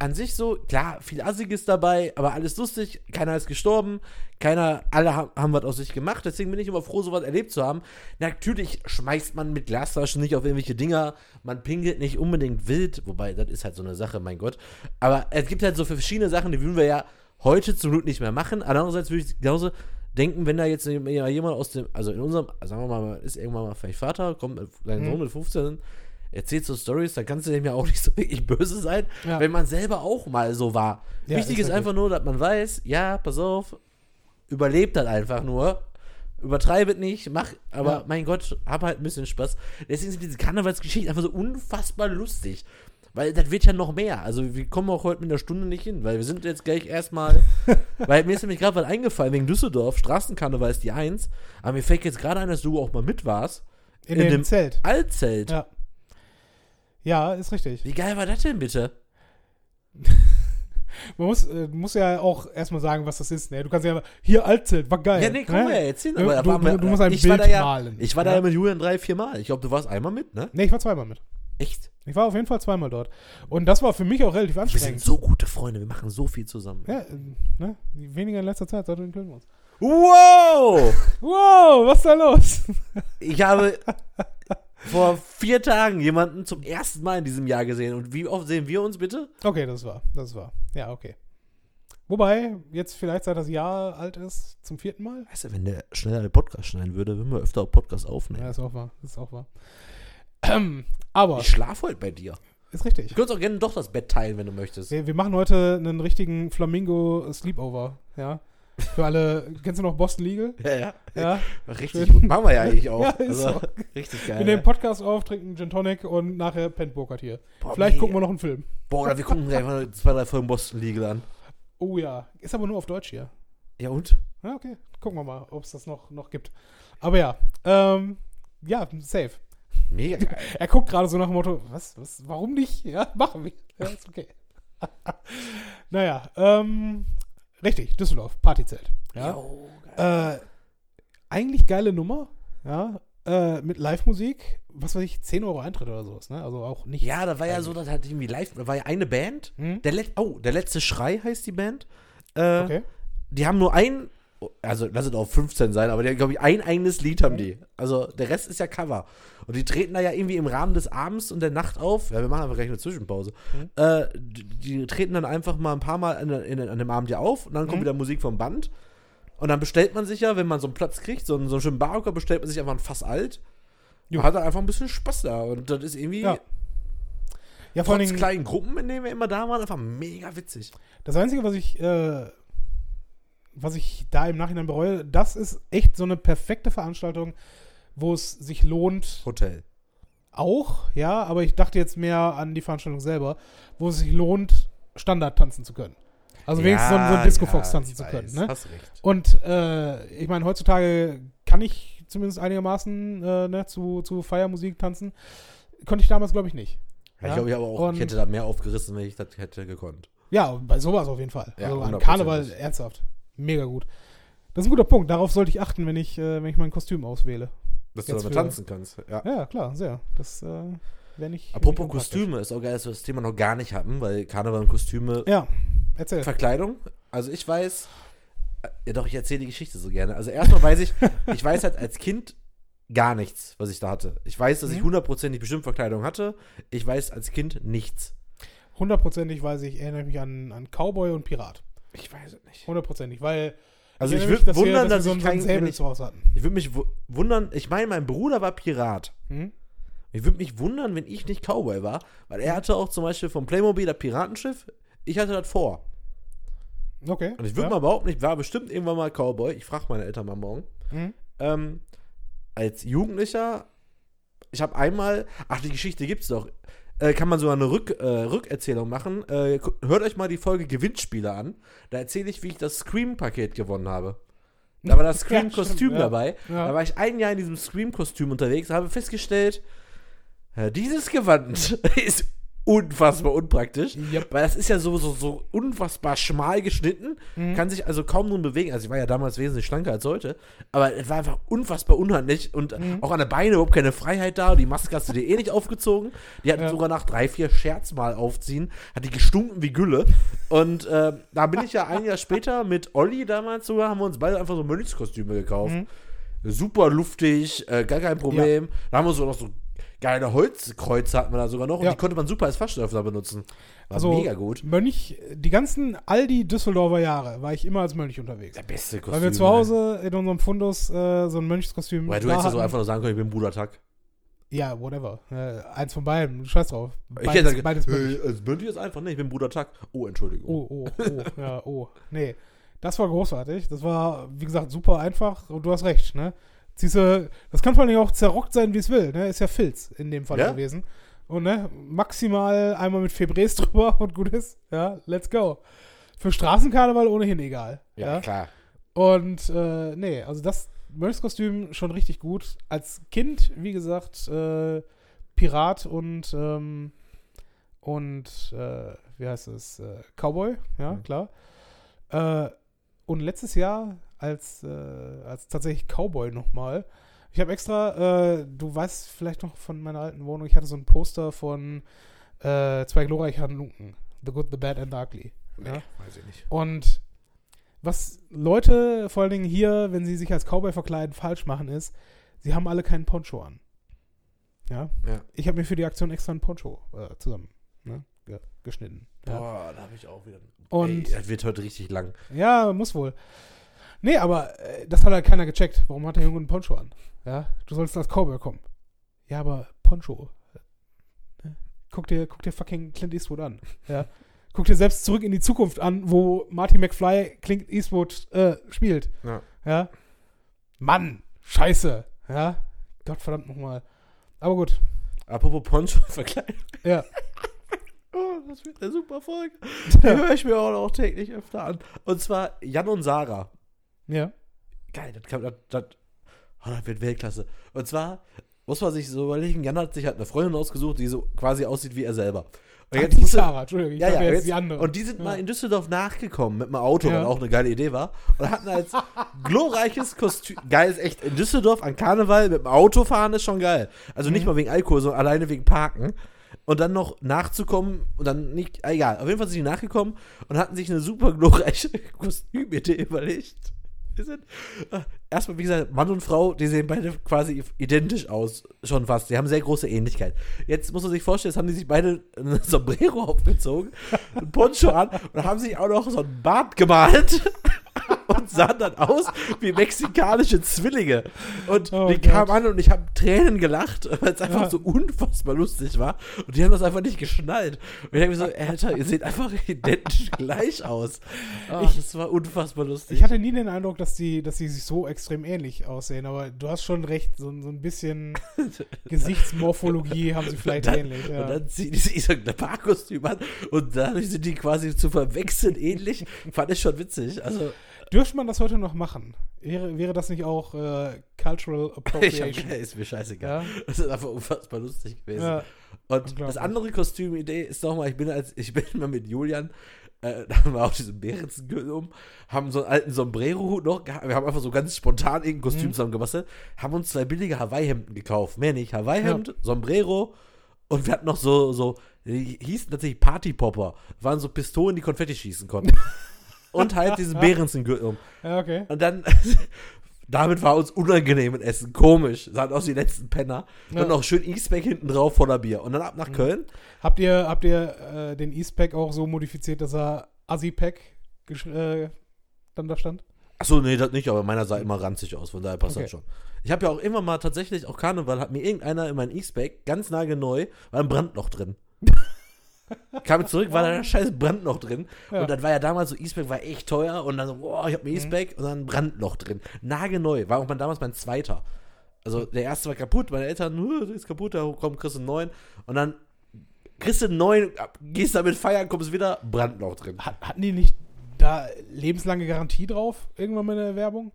an sich so, klar, viel Assiges dabei, aber alles lustig, keiner ist gestorben, keiner, alle haben, haben was aus sich gemacht, deswegen bin ich immer froh, sowas erlebt zu haben. Natürlich schmeißt man mit Glasflaschen nicht auf irgendwelche Dinger, man pinkelt nicht unbedingt wild, wobei, das ist halt so eine Sache, mein Gott. Aber es gibt halt so verschiedene Sachen, die würden wir ja heute zum Glück nicht mehr machen. Andererseits würde ich genauso denken, wenn da jetzt jemand aus dem, also in unserem, sagen wir mal, ist irgendwann mal vielleicht Vater, kommt mit seinem Mhm. Sohn mit 15, erzählt so Stories, dann kannst du dem ja auch nicht so wirklich böse sein, Ja. wenn man selber auch mal so war. Ja, Wichtig ist ist, richtig. einfach nur, dass man weiß, ja, pass auf, überlebt das einfach nur. Übertreibet nicht, mach, aber Ja. mein Gott, hab halt ein bisschen Spaß. Deswegen sind diese Karnevalsgeschichten einfach so unfassbar lustig. Weil das wird ja noch mehr. Also wir kommen auch heute mit einer Stunde nicht hin, weil wir sind jetzt gleich erstmal. weil mir ist nämlich gerade was eingefallen wegen Düsseldorf, Straßenkarneval ist die Eins. Aber mir fällt jetzt gerade ein, dass du auch mal mit warst. In, In dem dem- Zelt. Altzelt. Ja. Ja, ist richtig. Wie geil war das denn bitte? Man muss, äh, muss ja auch erstmal sagen, was das ist. Ne? Du kannst ja hier Altzelt, war geil. Ja, nee, komm ne? mal. Du- Aber da du- du musst ein ich Bild ja, malen. Ich war da Ja. ja mit Julian drei, vier Mal. Ich glaube, du warst einmal mit, ne? Nee, ich war zweimal mit. Echt? Ich war auf jeden Fall zweimal dort. Und das war für mich auch relativ Wir sind anstrengend. so gute Freunde, wir machen so viel zusammen. Ja, äh, ne? Weniger in letzter Zeit, seitdem können wir uns. Wow! Wow, was ist da los? Ich habe vor vier Tagen jemanden zum ersten Mal in diesem Jahr gesehen. Und wie oft sehen wir uns bitte? Okay, das war, das war. Ja, okay. Wobei, jetzt vielleicht seit das Jahr alt ist, zum vierten Mal. Weißt du, wenn der schneller den Podcast schneiden würde, würden wir öfter auch Podcast aufnehmen. Ja, ist auch wahr. Ist auch wahr. Ähm, aber, Ich schlafe heute bei dir. ist richtig. Können uns auch gerne doch das Bett teilen, wenn du möchtest. Wir, wir machen heute einen richtigen Flamingo Sleepover, ja. Für alle, kennst du noch Boston Legal? Ja, ja. Ja. Richtig gut. Machen wir ja eigentlich auch. Ja, also, so. richtig Wir geil. nehmen Podcast auf, trinken Gin Tonic und nachher pennt Burkhardt hier. Boah, Vielleicht mega. gucken wir noch einen Film. Boah, oder wir gucken gleich mal zwei, drei Folgen Boston Legal an. Oh ja, ist aber nur auf Deutsch hier. Ja, und? Ja, okay. Gucken wir mal, ob es das noch, noch gibt. Aber ja, ähm, ja, safe. Mega geil. Er guckt gerade so nach dem Motto, was, was, warum nicht? Ja, machen wir. Ja, ist okay. naja, ähm, richtig, Düsseldorf, Partyzelt. Ja. Jo, geil. Äh, eigentlich geile Nummer, ja, äh, mit Live-Musik, was weiß ich, 10 Euro Eintritt oder sowas, ne? Also auch nicht. Ja, da war ja so, dass halt irgendwie live, da war ja eine Band. Hm? Der Let oh, der letzte Schrei heißt die Band. Äh, Okay. Die haben nur ein, also lass es auch 15 sein, aber die haben, glaube ich, ein eigenes Lied haben die. Also der Rest ist ja Cover. Und die treten da ja irgendwie im Rahmen des Abends und der Nacht auf. Ja, wir machen einfach gleich eine Zwischenpause. Mhm. Äh, die, die treten dann einfach mal ein paar Mal in, in, an dem Abend ja auf und dann kommt Mhm. wieder Musik vom Band. Und dann bestellt man sich ja, wenn man so einen Platz kriegt, so einen, so einen schönen Barhocker, bestellt man sich einfach ein Fass alt. Und hat dann einfach ein bisschen Spaß da. Und das ist irgendwie, Ja. Ja, vor allen trotz Dingen, kleinen Gruppen, in denen wir immer da waren, einfach mega witzig. das Einzige, was ich, äh, was ich da im Nachhinein bereue, das ist echt so eine perfekte Veranstaltung, wo es sich lohnt, Hotel. auch, ja, aber ich dachte jetzt mehr an die Veranstaltung selber, wo es sich lohnt, Standard tanzen zu können. Also wenigstens so, ein- so ein Disco-Fox tanzen ich zu weiß, können. Ne? Hast recht. Und äh, ich meine, heutzutage kann ich zumindest einigermaßen äh, ne, zu, zu Feiermusik tanzen. Konnte ich damals, glaube ich, nicht. Ja, Ja, ich glaube, ich, aber auch, und- ich hätte da mehr aufgerissen, wenn ich das hätte gekonnt. Ja, bei sowas auf jeden Fall. Ja, also an 100%. Karneval ernsthaft. Mega gut. Das ist ein guter Punkt. Darauf sollte ich achten, wenn ich, äh, wenn ich mein Kostüm auswähle. Dass du Jetzt damit für- tanzen kannst. Ja. Ja, klar, sehr. Das äh, wäre nicht. Apropos unpraktisch. Kostüme, ist auch geil, dass wir das Thema noch gar nicht hatten, weil Karneval und Kostüme. Ja, erzähl. Verkleidung. Also ich weiß. äh, Ja, doch, ich erzähle die Geschichte so gerne. Also erstmal weiß ich, ich weiß halt als Kind gar nichts, was ich da hatte. Ich weiß, dass ich Mhm. hundertprozentig bestimmt Verkleidung hatte. Ich weiß als Kind nichts. Hundertprozentig weiß ich, erinnere ich mich an, an Cowboy und Pirat. Ich weiß es nicht. Hundertprozentig, weil. Also ich würde dass wir- wundern, dass wir ich so, so ein kein, Säbel zu Hause hatten. ich würde mich wu- wundern, ich meine, mein Bruder war Pirat. Hm? Ich würde mich wundern, wenn ich nicht Cowboy war, weil er hatte auch zum Beispiel vom Playmobil das Piratenschiff. Ich hatte das vor. Okay. Und ich würde ja. mal behaupten, ich war bestimmt irgendwann mal Cowboy. Ich frage meine Eltern mal morgen. Hm? Ähm, als Jugendlicher, ich habe einmal, ach, die Geschichte gibt's doch. Äh, kann man sogar eine Rück, äh, Rückerzählung machen. Äh, hört euch mal die Folge Gewinnspiele an. Da erzähle ich, wie ich das Scream-Paket gewonnen habe. Da war das Scream-Kostüm ja. dabei. Ja. Da war ich ein Jahr in diesem Scream-Kostüm unterwegs und habe festgestellt, äh, dieses Gewand ist unfassbar unpraktisch. Yep. Weil das ist ja so, so, so unfassbar schmal geschnitten, Mhm. kann sich also kaum nun bewegen. Also ich war ja damals wesentlich schlanker als heute, aber es war einfach unfassbar unhandlich und Mhm. auch an der Beine überhaupt keine Freiheit da. Die Maske hast du dir eh nicht aufgezogen. Die hat Ja. sogar nach drei, vier Scherz mal aufziehen, hat die gestunken wie Gülle. Und äh, da bin ich ja ein Jahr später mit Olli damals sogar, haben wir uns beide einfach so Mönchskostüme gekauft. Mhm. Super luftig, äh, gar kein Problem. Da haben wir so noch so geile Holzkreuze hatten wir da sogar noch und Ja. die konnte man super als Fassöffner benutzen. War Also, mega gut. Mönch, die ganzen Aldi Düsseldorfer Jahre war ich immer als Mönch unterwegs. Der beste Kostüm. Weil wir zu Hause in unserem Fundus äh, so ein Mönchskostüm. Weil du hättest ja so einfach nur sagen können, ich bin Bruder Tag. Ja, whatever. Äh, eins von beiden. Scheiß drauf. Ich Beides, hätte beides gesagt, Mönch. äh, als Mönch ist einfach, ne, ich bin Bruder Tag. Oh, Entschuldigung. Oh, oh, oh, ja, oh. Nee, das war großartig. Das war, wie gesagt, super einfach. Und du hast recht, ne? Du, das kann vor allem auch zerrockt sein, wie es will, ne? Ist ja Filz in dem Fall Ja? gewesen. Und ne, maximal einmal mit Febres drüber und gut ist. Ja, let's go. Für Straßenkarneval ohnehin egal. Ja, klar. Und äh, nee, also das Mönchskostüm schon richtig gut. Als Kind, wie gesagt, äh, Pirat und ähm, und äh, wie heißt es? Äh, Cowboy, ja, Mhm. klar. Äh, und letztes Jahr als, äh, als tatsächlich Cowboy nochmal. Ich habe extra, äh, du weißt vielleicht noch von meiner alten Wohnung, ich hatte so ein Poster von äh, zwei glorreichen Lunken. The Good, The Bad and The Ugly. Ja? weiß ich nicht. Und was Leute vor allen Dingen hier, wenn sie sich als Cowboy verkleiden, falsch machen, ist, sie haben alle keinen Poncho an. Ja. Ja. Ich habe mir für die Aktion extra ein Poncho äh, zusammen ne, ge geschnitten. Ja. Boah, da habe ich auch wieder. Und- Ey, das wird heute richtig lang. ja, muss wohl. Nee, aber äh, das hat halt keiner gecheckt. Warum hat der Junge einen Poncho an? Ja, du sollst als Cowboy kommen. Ja, aber Poncho. Ne? Guck dir, guck dir fucking Clint Eastwood an. Ja. Guck dir selbst zurück in die Zukunft an, wo Marty McFly Clint Eastwood äh, spielt. Ja. Ja. Mann, scheiße. Ja. Gottverdammt nochmal. Aber gut. Apropos Poncho verkleidet. Ja. Oh, das wird eine super Folge. Die höre ich mir auch noch täglich öfter an. Und zwar Jan und Sarah. Ja. Geil, das, kann, das, das, oh, das wird Weltklasse. Und zwar muss man sich so überlegen, Jan hat sich halt eine Freundin ausgesucht, die so quasi aussieht wie er selber. Und Ach, jetzt die Sarah, Entschuldigung, ich ja, ja, jetzt die andere. Und die sind Ja. mal in Düsseldorf nachgekommen mit dem Auto, Ja. was auch eine geile Idee war. Und hatten als glorreiches Kostüm. Geil ist echt, in Düsseldorf an Karneval mit dem Auto fahren ist schon geil. Also nicht Mhm. mal wegen Alkohol, sondern alleine wegen Parken. Und dann noch nachzukommen und dann nicht, egal. Auf jeden Fall sind die nachgekommen und hatten sich eine super glorreiche Kostümidee überlegt. Wir sind, äh, erstmal, wie gesagt, Mann und Frau, die sehen beide quasi identisch aus, schon fast. Die haben sehr große Ähnlichkeit. Jetzt muss man sich vorstellen, jetzt haben die sich beide ein Sombrero aufgezogen, ein Poncho an und haben sich auch noch so ein Bart gemalt und sahen dann aus wie mexikanische Zwillinge. Und Oh die Gott. kamen an und ich habe Tränen gelacht, weil es einfach Ja. so unfassbar lustig war. Und die haben das einfach nicht geschnallt. Und ich denke mir so, Alter, ihr seht einfach identisch gleich aus. Oh, Ich- das war unfassbar lustig. Ich hatte nie den Eindruck, dass die, dass die sich so extrem ähnlich aussehen, aber du hast schon recht, so, so ein bisschen Gesichtsmorphologie haben sie vielleicht dann, ähnlich. Ja. Und dann ziehen die sich so ein Parkkostüm an und dadurch sind die quasi zu verwechseln ähnlich. Fand ich schon witzig. Also, Dürfte man das heute noch machen? Wäre, wäre das nicht auch äh, Cultural ich hab, Appropriation? ist mir scheißegal. ja? Das ist einfach unfassbar lustig gewesen. ja. Und das andere Kostümidee ist nochmal, ich bin als, ich bin mal mit Julian, äh, da haben wir auch diesen Bärenzengürtel um, haben so einen alten Sombrero-Hut noch gehabt, wir haben einfach so ganz spontan irgendein Kostüm Mhm. zusammengebastelt, haben uns zwei billige Hawaii-Hemden gekauft, mehr nicht, Hawaii-Hemd, Sombrero und wir hatten noch so, so, die hießen tatsächlich Partypopper, waren so Pistolen, die Konfetti schießen konnten. Und halt diesen Bärenzengürtel um. ja, okay. Und dann, damit war uns unangenehm im Essen, komisch, sahen aus wie die letzten Penner. Ja. Und noch schön Eastback hinten drauf voller Bier. Und dann ab nach Köln. Habt ihr, habt ihr äh, den E-Spec auch so modifiziert, dass er Assi-Pack äh, dann da stand? Achso, nee, das nicht, aber meiner sah immer ranzig aus, von daher passt Okay. das schon. Ich habe ja auch immer mal tatsächlich, auch Karneval, hat mir irgendeiner in mein Eastback ganz nagelneu, war ein Brandloch drin. Kam zurück, war da ein scheiß Brandloch drin. Ja. Und dann war ja damals so, Eastback war echt teuer. Und dann so, boah, ich hab mir Eastback und dann ein Brandloch drin. Nagelneu. War auch mein, damals mein zweiter. Also der erste war kaputt. Meine Eltern, "Huh, der ist kaputt, da komm, kriegst du einen neuen. Und dann kriegst du einen neuen, gehst damit feiern, kommst wieder, Brandloch drin. Hat, hatten die nicht da lebenslange Garantie drauf? Irgendwann mal in der Werbung?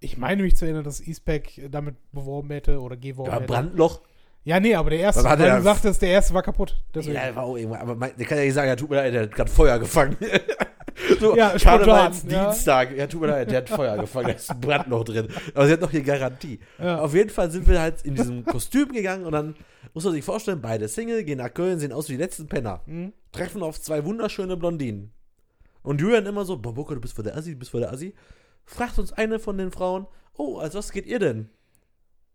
Ich meine mich zu erinnern, dass E-Spec damit beworben hätte oder geworben Ja, hätte. Brandloch. Ja, nee, aber der erste, weil der- du sagtest, der erste war kaputt. Deswegen. Ja, der war auch irgendwann, aber mein, der kann ja nicht sagen, ja, tut mir leid, der hat gerade Feuer gefangen. so, Ja, Karnevals ja. Dienstag, ja. tut mir leid, der hat Feuer gefangen, da ist ein Brandloch drin. Aber sie hat noch hier Garantie. Ja. Auf jeden Fall sind wir halt in diesem Kostüm gegangen und dann muss man sich vorstellen, beide Single, gehen nach Köln, sehen aus wie die letzten Penner. Hm? Treffen auf zwei wunderschöne Blondinen. Und Julian immer so, boah, Boca, du bist voll der Assi, du bist voll der Assi. Fragt uns eine von den Frauen, oh, als was geht ihr denn?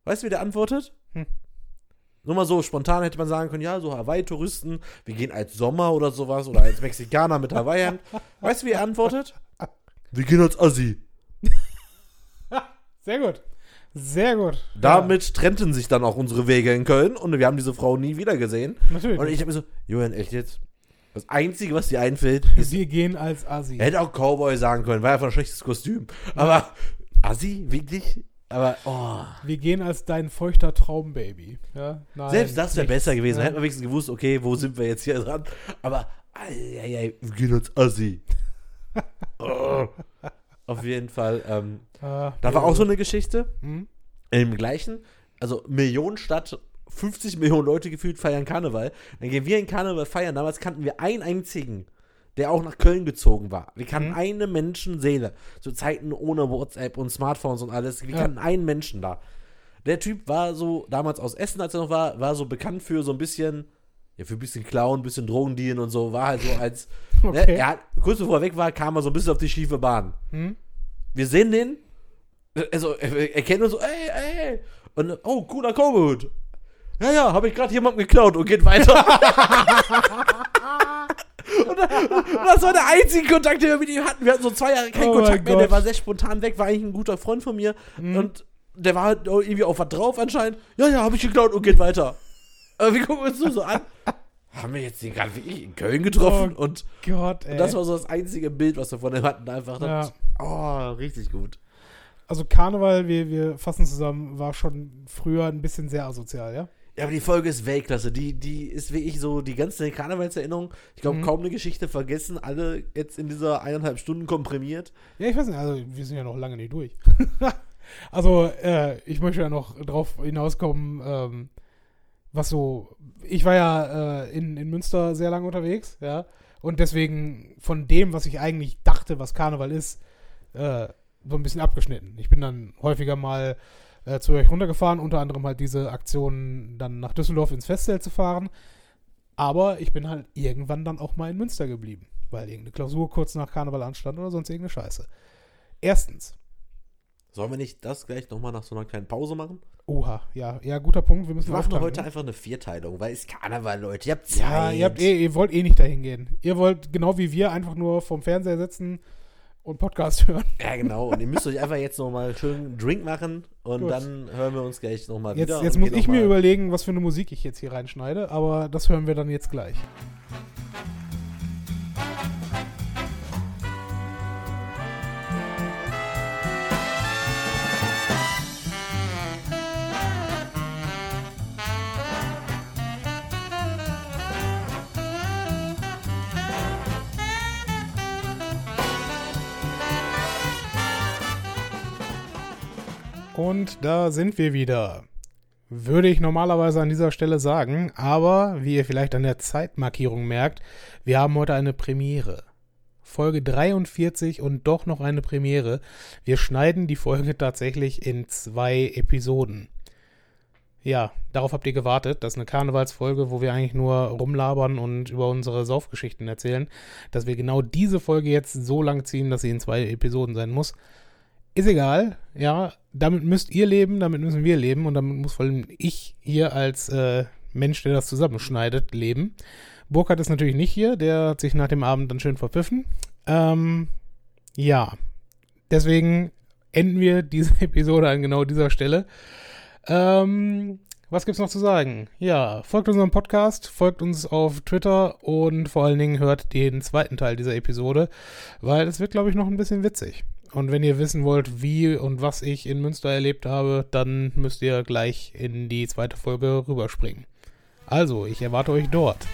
Weißt du, wie der antwortet? Hm. Nur mal so spontan hätte man sagen können, ja, so Hawaii-Touristen, wir gehen als Sommer oder sowas oder als Mexikaner mit Hawaii. weißt du, wie er antwortet? Wir gehen als Assi. Sehr gut. Sehr gut. Damit trennten sich dann auch unsere Wege in Köln und wir haben diese Frau nie wieder gesehen. Ja, natürlich. Und ich habe mir so, Julian, echt jetzt? Das Einzige, was dir einfällt, ist, Wir gehen als Assi. er hätte auch Cowboy sagen können, war einfach ein schlechtes Kostüm. Aber Assi, wirklich? Aber, oh. Wir gehen als dein feuchter Traumbaby. Ja? Nein, Selbst das wäre besser gewesen. Da Ja. hätten wir wenigstens gewusst, okay, wo sind wir jetzt hier dran? Aber, ei, ei, ei, wir gehen uns Assi. oh. Auf jeden Fall. Ähm, Ah, da war auch so eine Geschichte. Hm? Im gleichen, also Millionenstadt, 50 Millionen Leute gefühlt feiern Karneval. Dann gehen wir in Karneval feiern. Damals kannten wir einen einzigen, der auch nach Köln gezogen war. Wir kannten Mhm. eine Menschenseele. Zu Zeiten ohne WhatsApp und Smartphones und alles. Wir Ja. kannten einen Menschen da. Der Typ war so, damals aus Essen, als er noch war, war so bekannt für so ein bisschen, ja, für ein bisschen Klauen, ein bisschen Drogendealen und so. War halt so als, ne, Okay. er hat, kurz bevor er weg war, kam er so ein bisschen auf die schiefe Bahn. Hm? Wir sehen den, also er, er kennt uns so, ey, ey, ey. Und, oh, cooler Kogut. Ja, ja, habe ich gerade jemanden geklaut und geht weiter. und, da- und das war der einzige Kontakt, den wir mit ihm hatten. Wir hatten so zwei Jahre keinen Oh Kontakt mehr. Der war sehr spontan weg, war eigentlich ein guter Freund von mir. Mhm. Und der war halt irgendwie auf was drauf anscheinend. Ja, ja, habe ich geklaut und geht weiter. Aber wir gucken uns nur so an. Haben wir jetzt den gerade wirklich in Köln getroffen? Oh und, Gott, ey. und das war so das einzige Bild, was wir von dem hatten. Einfach. Ja. Oh, richtig gut. also Karneval, wir, wir fassen zusammen, war schon früher ein bisschen sehr asozial, ja? Ja, aber die Folge ist Weltklasse. Die, die ist wirklich so, die ganze Karnevalserinnerung. Ich glaube, Mhm. kaum eine Geschichte vergessen. Alle jetzt in dieser eineinhalb Stunden komprimiert. Ja, ich weiß nicht, also wir sind ja noch lange nicht durch. also, äh, ich möchte ja noch drauf hinauskommen, ähm, was so, ich war ja äh, in, in Münster sehr lange unterwegs, ja, und deswegen von dem, was ich eigentlich dachte, was Karneval ist, äh, so ein bisschen abgeschnitten. Ich bin dann häufiger mal äh, zu euch runtergefahren, unter anderem halt diese Aktion, dann nach Düsseldorf ins Festzelt zu fahren. Aber ich bin halt irgendwann dann auch mal in Münster geblieben, weil irgendeine Klausur kurz nach Karneval anstand oder sonst irgendeine Scheiße. Erstens, Sollen wir nicht das gleich nochmal nach so einer kleinen Pause machen? oha, ja, ja, guter Punkt, wir müssen Wir machen heute einfach eine Vierteilung, weil es Karneval, Leute. Ihr habt Zeit. Ja, ihr, habt eh, ihr wollt eh nicht dahin gehen. Ihr wollt genau wie wir einfach nur vom Fernseher sitzen und Podcast hören. Ja, genau. Und ihr müsst euch einfach jetzt nochmal schön einen Drink machen und Gut. dann hören wir uns gleich nochmal Jetzt, wieder. jetzt muss ich mir überlegen, was für eine Musik ich jetzt hier reinschneide, aber das hören wir dann jetzt gleich. Und da sind wir wieder. Würde ich normalerweise an dieser Stelle sagen, aber wie ihr vielleicht an der Zeitmarkierung merkt, wir haben heute eine Premiere. Folge 43 und doch noch eine Premiere. Wir schneiden die Folge tatsächlich in zwei Episoden. Ja, darauf habt ihr gewartet. Das ist eine Karnevalsfolge, wo wir eigentlich nur rumlabern und über unsere Saufgeschichten erzählen. Dass wir genau diese Folge jetzt so lang ziehen, dass sie in zwei Episoden sein muss. Ist egal, ja. Damit müsst ihr leben, damit müssen wir leben und damit muss vor allem ich hier als äh, Mensch, der das zusammenschneidet, leben. Burkhard ist natürlich nicht hier, der hat sich nach dem Abend dann schön verpfiffen. Ähm, ja, deswegen enden wir diese Episode an genau dieser Stelle. Ähm, was gibt's noch zu sagen? Ja, folgt unserem Podcast, folgt uns auf Twitter und vor allen Dingen hört den zweiten Teil dieser Episode, weil es wird, glaube ich, noch ein bisschen witzig. Und wenn ihr wissen wollt, wie und was ich in Münster erlebt habe, dann müsst ihr gleich in die zweite Folge rüberspringen. Also, ich erwarte euch dort.